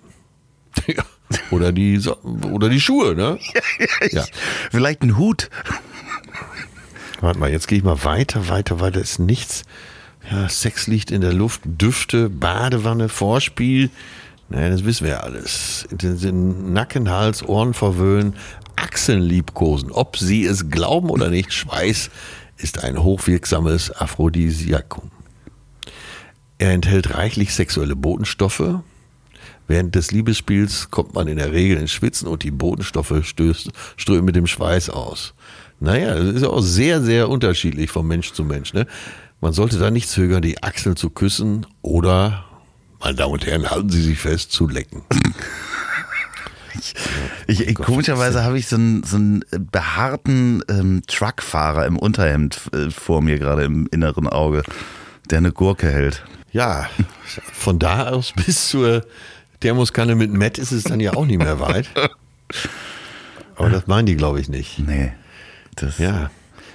oder die so oder die Schuhe, ne? Ja, Vielleicht ein Hut. Warte mal, jetzt gehe ich mal weiter, weiter, weiter ist nichts. Ja, Sex liegt in der Luft, Düfte, Badewanne, Vorspiel. Naja, das wissen wir ja alles. Den Nacken, Hals, Ohren verwöhnen, Achseln liebkosen. Ob Sie es glauben oder nicht, Schweiß ist ein hochwirksames Aphrodisiakum. Er enthält reichlich sexuelle Botenstoffe. Während des Liebesspiels kommt man in der Regel ins Schwitzen und die Botenstoffe stößt, strömen mit dem Schweiß aus. Naja, das ist auch sehr, sehr unterschiedlich von Mensch zu Mensch. Ne? Man sollte da nicht zögern, die Achseln zu küssen oder, meine Damen und Herren, halten Sie sich fest, zu lecken. Ich, ich, komischerweise habe ich so einen, so einen behaarten ähm, Truckfahrer im Unterhemd äh, vor mir gerade im inneren Auge, der eine Gurke hält. Ja, von da aus bis zur Thermoskanne mit Matt ist es dann ja auch nicht mehr weit. Aber das meinen die, glaube ich, nicht. Nee. Das ja.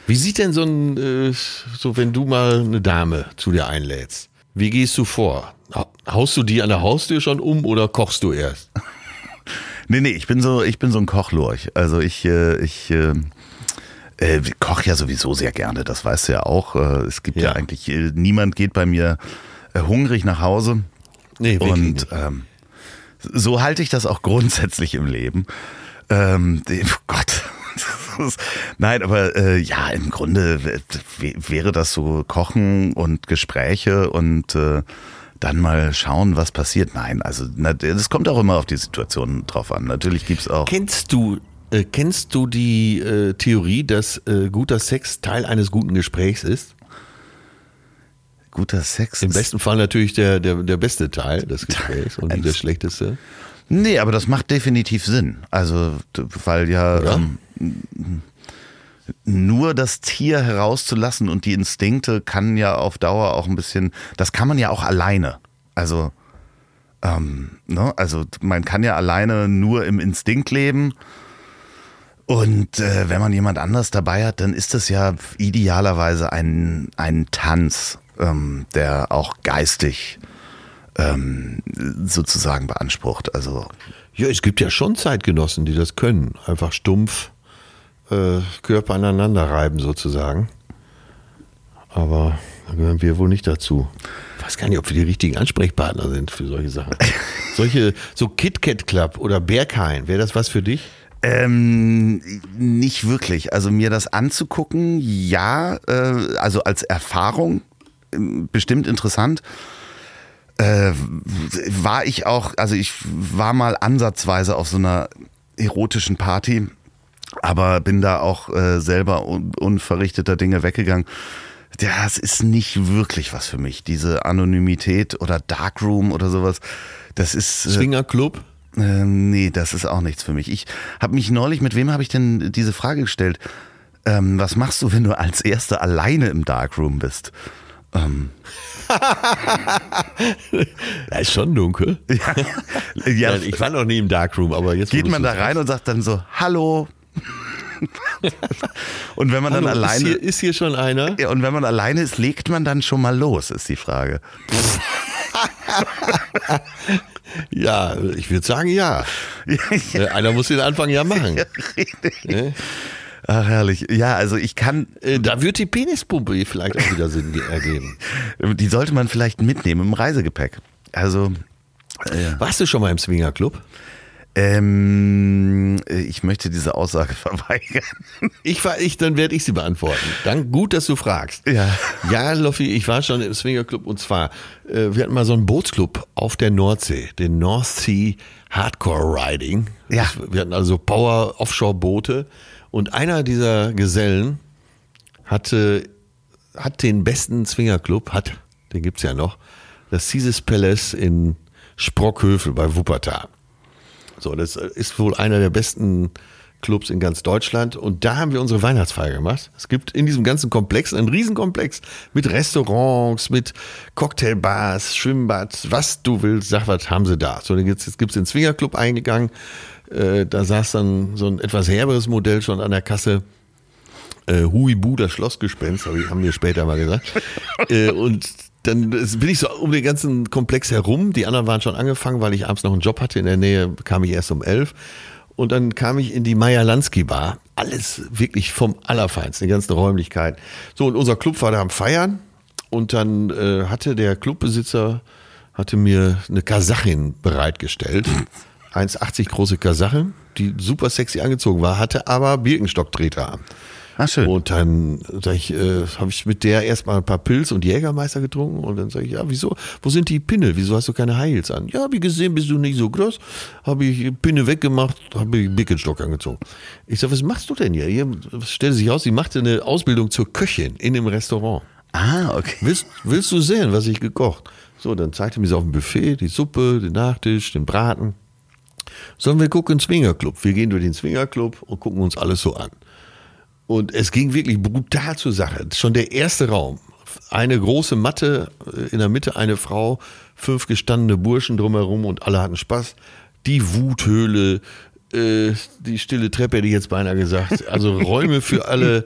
Wie sieht denn so ein, äh, so wenn du mal eine Dame zu dir einlädst? Wie gehst du vor? Haust du die an der Haustür schon um oder kochst du erst? nee, nee, ich bin so, ich bin so ein Kochlurch. Also ich, äh, ich äh, äh, koche ja sowieso sehr gerne, das weißt du ja auch. Es gibt ja, ja eigentlich, niemand geht bei mir hungrig nach Hause. Nee, wirklich Und nicht. Ähm, so halte ich das auch grundsätzlich im Leben. Ähm, oh Gott, Nein, aber äh, ja, im Grunde wäre das so Kochen und Gespräche und äh, dann mal schauen, was passiert. Nein, also das kommt auch immer auf die Situation drauf an. Natürlich gibt es auch. Kennst du, äh, kennst du die äh, Theorie, dass äh, guter Sex Teil eines guten Gesprächs ist? Guter Sex. Im besten Fall natürlich der, der, der beste Teil des Gesprächs und nicht der schlechteste. Nee, aber das macht definitiv Sinn. Also, weil ja, Ja. ähm, nur das Tier herauszulassen und die Instinkte kann ja auf Dauer auch ein bisschen, das kann man ja auch alleine. Also, ähm, ne? also man kann ja alleine nur im Instinkt leben. Und äh, wenn man jemand anders dabei hat, dann ist das ja idealerweise ein, ein Tanz, ähm, der auch geistig ähm, sozusagen beansprucht. Also Ja, es gibt ja schon Zeitgenossen, die das können. Einfach stumpf äh, Körper aneinander reiben sozusagen. Aber da gehören wir wohl nicht dazu. Ich weiß gar nicht, ob wir die richtigen Ansprechpartner sind für solche Sachen. solche, so KitKat Club oder Berghain, wäre das was für dich? Ähm, nicht wirklich. Also mir das anzugucken, ja, äh, also als Erfahrung ähm, bestimmt interessant. Äh, war ich auch, also ich war mal ansatzweise auf so einer erotischen Party, aber bin da auch äh, selber un unverrichteter Dinge weggegangen. Das ist nicht wirklich was für mich. Diese Anonymität oder Darkroom oder sowas, das ist. äh, Swinger Club? ähm, nee, das ist auch nichts für mich. Ich habe mich neulich, mit wem habe ich denn diese Frage gestellt? Ähm, was machst du, wenn du als Erster alleine im Darkroom bist? Ähm, Da ist schon dunkel. ja, Ja, ich war noch nie im Darkroom, aber jetzt. geht man da rein und sagt dann so, hallo. und wenn man sagst. dann Hallo, alleine Ist hier, ist hier schon einer? ja, und wenn man alleine ist, legt man dann schon mal los, ist die Frage. Ja, ich würde sagen ja. Äh, Einer muss den Anfang ja machen. Ne? Ach, herrlich. Ja, also ich kann, Äh, Da wird die Penispumpe vielleicht auch wieder Sinn ergeben. die sollte man vielleicht mitnehmen im Reisegepäck. Also, Warst du schon mal im Swinger Club? Ähm, ich möchte diese Aussage verweigern. Ich war ich, dann werde ich sie beantworten. Dann gut, dass du fragst. Ja. Ja, Loffi, ich war schon im Swinger Club und zwar, äh, wir hatten mal so einen Bootsclub auf der Nordsee, den North Sea Hardcore Riding. Ja. Wir hatten also Power Offshore Boote und einer dieser Gesellen hatte, hat den besten Swinger Club, hat, den gibt's ja noch, das Caesars Palace in Sprockhövel bei Wuppertal. So, das ist wohl einer der besten Clubs in ganz Deutschland. Und da haben wir unsere Weihnachtsfeier gemacht. Es gibt in diesem ganzen Komplex einen Riesenkomplex mit Restaurants, mit Cocktailbars, Schwimmbad, was du willst, sag was haben sie da. So, jetzt, jetzt gibt's den Swingerclub eingegangen. Äh, da saß dann so ein etwas herberes Modell schon an der Kasse. Äh, Huibu, das Schlossgespenst, haben wir später mal gesagt. äh, und dann bin ich so um den ganzen Komplex herum. Die anderen waren schon angefangen, weil ich abends noch einen Job hatte. In der Nähe kam ich erst um elf. Und dann kam ich in die Meyer-Lansky Bar. Alles wirklich vom Allerfeinsten, die ganzen Räumlichkeiten. So, und unser Club war da am Feiern. Und dann äh, hatte der Clubbesitzer hatte mir eine Kasachin bereitgestellt. 1,80 große Kasachin, die super sexy angezogen war, hatte aber Birkenstocktreter an. Ach, schön. Und dann sag ich, äh, habe ich mit der erstmal ein paar Pilz und Jägermeister getrunken und dann sage ich, ja, wieso, wo sind die Pinne? Wieso hast du keine Heils an? Ja, wie gesehen, bist du nicht so groß. Habe ich Pinne weggemacht, habe ich Birkenstock angezogen. Ich sage, was machst du denn hier? hier stellte sich aus, sie machte eine Ausbildung zur Köchin in dem Restaurant. Ah, okay. Willst, willst du sehen, was ich gekocht? So, dann zeigte mir sie auf dem Buffet, die Suppe, den Nachtisch, den Braten. Sollen wir gucken, Swingerclub. Wir gehen durch den Swingerclub und gucken uns alles so an. Und es ging wirklich brutal zur Sache. Schon der erste Raum. Eine große Matte, äh, in der Mitte eine Frau, fünf gestandene Burschen drumherum und alle hatten Spaß. Die Wuthöhle, äh, die stille Treppe hätte ich jetzt beinahe gesagt. Also Räume für alle,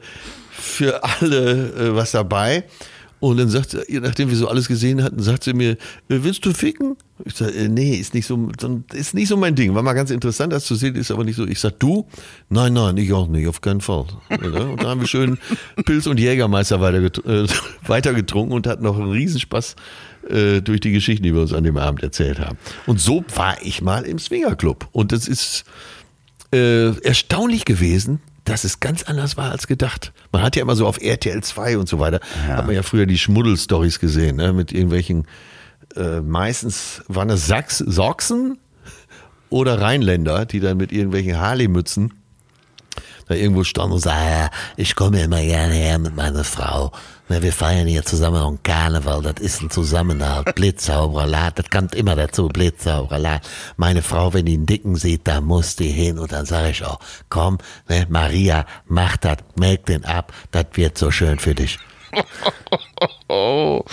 für alle äh, was dabei. Und dann sagt sie, nachdem wir so alles gesehen hatten, sagt sie mir, äh, willst du ficken? Ich sage, äh, nee, ist nicht so, ist nicht so mein Ding. War mal ganz interessant, das zu sehen, ist aber nicht so. Ich sag, du? Nein, nein, ich auch nicht, auf keinen Fall. Und da haben wir schön Pilz und Jägermeister weiter, äh, und hatten noch einen Riesenspaß durch die Geschichten, die wir uns an dem Abend erzählt haben. Und so war ich mal im Swingerclub. Und das ist erstaunlich gewesen, dass es ganz anders war als gedacht. Man hat ja immer so auf RTL 2 und so weiter, hat man ja früher die Schmuddel-Stories gesehen, ne, mit irgendwelchen äh, meistens waren es Sachs, Sachsen oder Rheinländer, die dann mit irgendwelchen Harley-Mützen da irgendwo standen und sagten, ja, ich komme immer gerne her mit meiner Frau. Na, wir feiern hier zusammen einen Karneval, das ist ein Zusammenhalt, blitzsauberer Lad, das kommt immer dazu, blitzsauberer Lad. Meine Frau, wenn die einen Dicken sieht, da muss die hin und dann sage ich auch, komm, ne, Maria, mach das, melk den ab, das wird so schön für dich.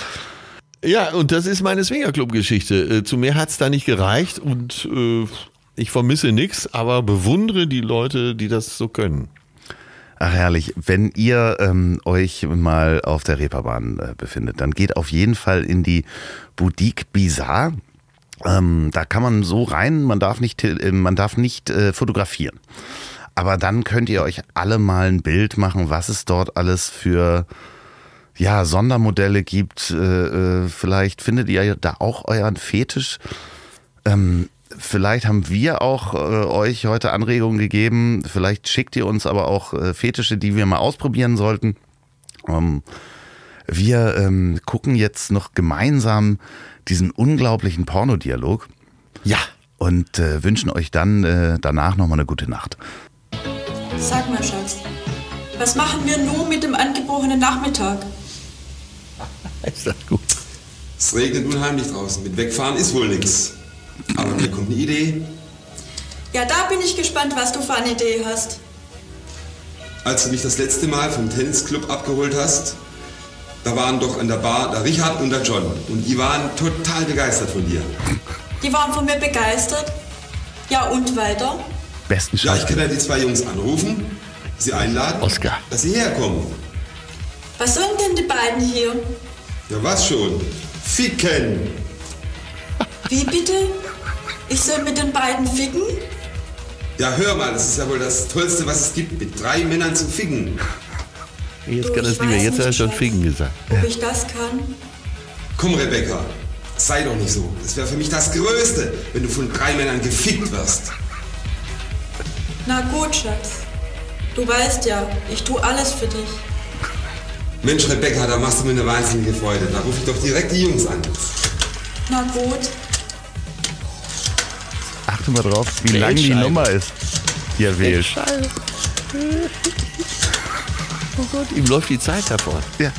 Ja, und das ist meine Swingerclub-Geschichte. Äh, Zu mehr hat's da nicht gereicht und äh, ich vermisse nichts, aber bewundere die Leute, die das so können. Ach herrlich, wenn ihr ähm, euch mal auf der Reeperbahn äh, befindet, dann geht auf jeden Fall in die Boutique Bizarre. Ähm, da kann man so rein, man darf nicht, äh, man darf nicht äh, fotografieren. Aber dann könnt ihr euch alle mal ein Bild machen, was es dort alles für ja, Sondermodelle gibt. Äh, äh, vielleicht findet ihr da auch euren Fetisch. Ähm, vielleicht haben wir auch äh, euch heute Anregungen gegeben. Vielleicht schickt ihr uns aber auch äh, Fetische, die wir mal ausprobieren sollten. Ähm, wir ähm, gucken jetzt noch gemeinsam diesen unglaublichen Pornodialog Ja. und äh, wünschen euch dann äh, danach nochmal eine gute Nacht. Sag mal, Schatz, was machen wir nun mit dem angebrochenen Nachmittag? Ist das gut? Es regnet unheimlich draußen. Mit Wegfahren ist wohl nichts. Aber mir kommt eine Idee. Ja, da bin ich gespannt, was du für eine Idee hast. Als du mich das letzte Mal vom Tennisclub abgeholt hast, da waren doch an der Bar der Richard und der John. Und die waren total begeistert von dir. Die waren von mir begeistert. Ja, und weiter? Besten Ja, ich kann ja Scheiß. die zwei Jungs anrufen, sie einladen, Oskar. dass sie herkommen. Was sollen denn die beiden hier? Ja, was schon? Ficken! Wie bitte? Ich soll mit den beiden ficken? Ja, hör mal, das ist ja wohl das Tollste, was es gibt, mit drei Männern zu ficken. Jetzt Du, kann es nicht mehr. Jetzt hat er schon. Ficken gesagt. Ob ich das kann? Komm, Rebecca, sei doch nicht so. Das wäre für mich das Größte, wenn du von drei Männern gefickt wirst. Na gut, Schatz. Du weißt ja, ich tue alles für dich. Mensch, Rebecca, da machst du mir eine wahnsinnige Freude. Da rufe ich doch direkt die Jungs an. Na gut. Achte mal drauf, wie lang die. Nummer ist, die er wählt. Oh Gott, ihm läuft die Zeit davon. Ja.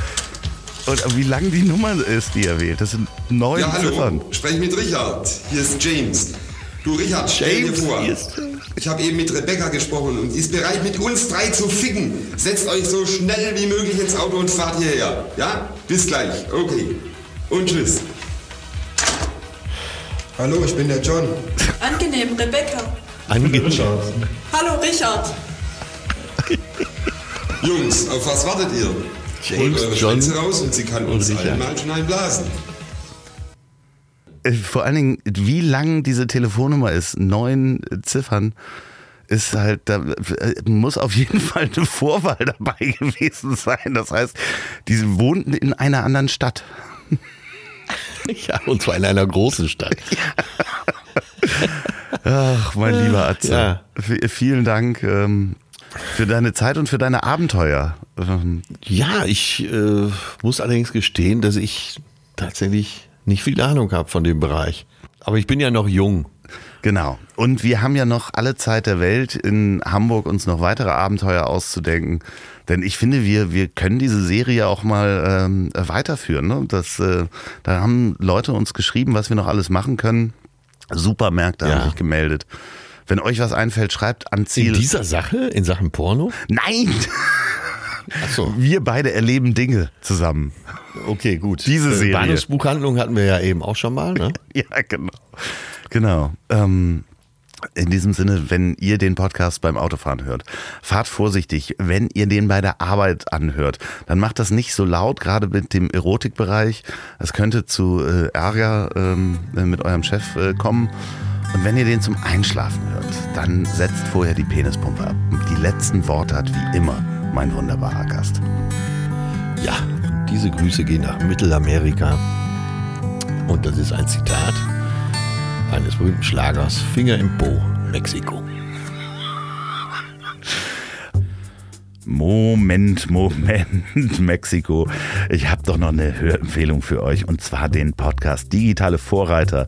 Und wie lang die Nummer ist, die er wählt. Das sind neun Ja, hallo, Ziffern. sprech mit Richard. Hier ist James. Du, Richard, stell dir vor. Ich habe eben mit Rebecca gesprochen und sie ist bereit, mit uns drei zu ficken. Setzt euch so schnell wie möglich ins Auto und fahrt hierher. Ja? Bis gleich. Okay. Und tschüss. Hallo, ich bin der John. Angenehm, Rebecca. Angenehm. Hallo, Richard. Jungs, auf was wartet ihr? James, Holt eure John Schwänze raus und sie kann uns Richard. allen mal schon einblasen. Äh, Vor allen Dingen, wie lang diese Telefonnummer ist, neun Ziffern, ist halt, da äh, muss auf jeden Fall eine Vorwahl dabei gewesen sein. Das heißt, die wohnten in einer anderen Stadt. Ja, und zwar in einer großen Stadt. Ach, mein lieber Atze. ja. Vielen Dank ähm, für deine Zeit und für deine Abenteuer. Ähm, Ja, ich äh, muss allerdings gestehen, dass ich tatsächlich nicht viel Ahnung habe von dem Bereich. Aber ich bin ja noch jung. Genau. Und wir haben ja noch alle Zeit der Welt in Hamburg uns noch weitere Abenteuer auszudenken. Denn ich finde, wir, wir können diese Serie auch mal ähm, weiterführen. Ne? Das, äh, da haben Leute uns geschrieben, was wir noch alles machen können. Supermärkte Ja. haben sich gemeldet. Wenn euch was einfällt, schreibt an In Ziel. dieser Sache, in Sachen Porno? Nein! Achso. Wir beide erleben Dinge zusammen. Okay, gut. Diese Äh, Serie. Bahnhofsbuchhandlung hatten wir ja eben auch schon mal, ne? Ja, genau. Genau. Ähm, in diesem Sinne, wenn ihr den Podcast beim Autofahren hört, fahrt vorsichtig. Wenn ihr den bei der Arbeit anhört, dann macht das nicht so laut, gerade mit dem Erotikbereich. Es könnte zu äh, Ärger ähm, mit eurem Chef äh, kommen. Und wenn ihr den zum Einschlafen hört, dann setzt vorher die Penispumpe ab. Die letzten Worte hat wie immer mein wunderbarer Gast. Ja, diese Grüße gehen nach Mittelamerika. Und das ist ein Zitat eines berühmten Schlagers Finger im Po, Mexiko. Moment, Moment, Mexiko. Ich habe doch noch eine Hörempfehlung für euch und zwar den Podcast Digitale Vorreiter,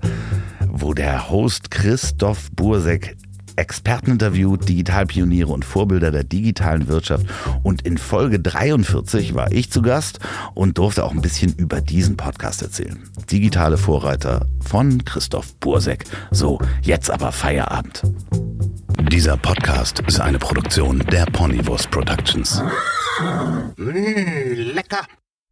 wo der Host Christoph Bursek Experten interviewt, Digitalpioniere und Vorbilder der digitalen Wirtschaft. Und in Folge 43 war ich zu Gast und durfte auch ein bisschen über diesen Podcast erzählen. Digitale Vorreiter von Christoph Bursek. So, jetzt aber Feierabend. Dieser Podcast ist eine Produktion der Ponywurst Productions. Mmh, lecker.